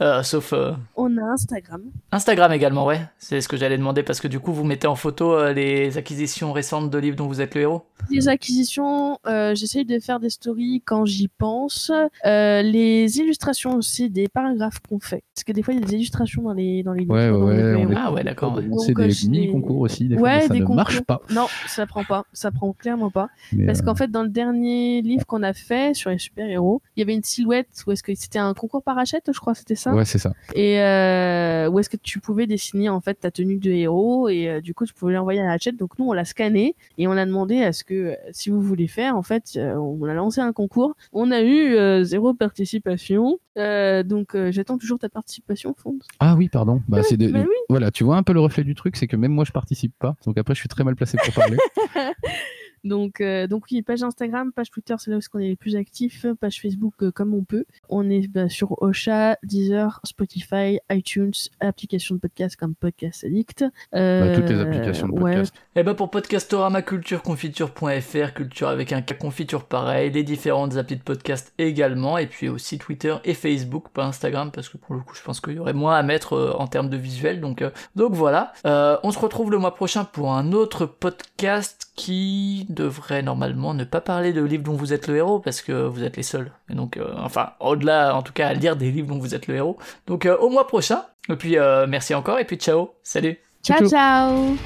Euh, sauf euh, On a Instagram. Instagram également, ouais. C'est ce que j'allais demander parce que du coup, vous mettez en photo euh, les acquisitions récentes de livres dont vous êtes le héros. Les acquisitions, euh, j'essaye de faire des stories quand j'y pense. Euh, les illustrations aussi, des paragraphes qu'on fait. Parce que des fois, il y a des illustrations dans les dans les Ouais, ouais, les on Ah ouais, d'accord. ouais. C'est euh, des mini-concours aussi. Des fois, Ouais, ça des ne concours. marche pas. Non, ça prend pas. Ça prend clairement pas. Mais, Parce euh, qu'en fait, dans le dernier livre qu'on a fait sur les super-héros, il y avait une silhouette où est-ce que c'était un concours par Hachette, je crois, c'était ça? Ouais, c'est ça. Et euh, où est-ce que tu pouvais dessiner en fait ta tenue de héros et euh, du coup tu pouvais l'envoyer à Hachette. Donc nous on l'a scanné et on a demandé à ce que euh, si vous voulez faire en fait, euh, on a lancé un concours. On a eu euh, zéro participation. Euh, donc euh, j'attends toujours ta participation, Fond. Ah oui, pardon. Bah, c'est de- mais oui. Voilà, tu vois un peu le reflet du truc, c'est que même moi, je participe pas. Donc après, je suis très mal placé pour parler. Donc, euh, donc oui, page Instagram, page Twitter, c'est là où est-ce qu'on est les plus actifs, page Facebook euh, comme on peut. On est bah, sur Ocha, Deezer, Spotify, iTunes, applications de podcast comme Podcast Addict. Euh, Bah, toutes les applications de ouais, podcast. Et bah pour Podcastorama, cultureconfiture.fr, culture avec un confiture pareil, les différentes applis de podcast également, et puis aussi Twitter et Facebook, pas Instagram, parce que pour le coup je pense qu'il y aurait moins à mettre euh, en termes de visuel, donc, euh, donc voilà. Euh, on se retrouve le mois prochain pour un autre podcast qui devrait normalement ne pas parler de livres dont vous êtes le héros, parce que vous êtes les seuls. Et donc, euh, enfin, au-delà en tout cas à lire des livres dont vous êtes le héros. Donc euh, au mois prochain, et puis euh, merci encore, et puis ciao, salut. Ciao, ciao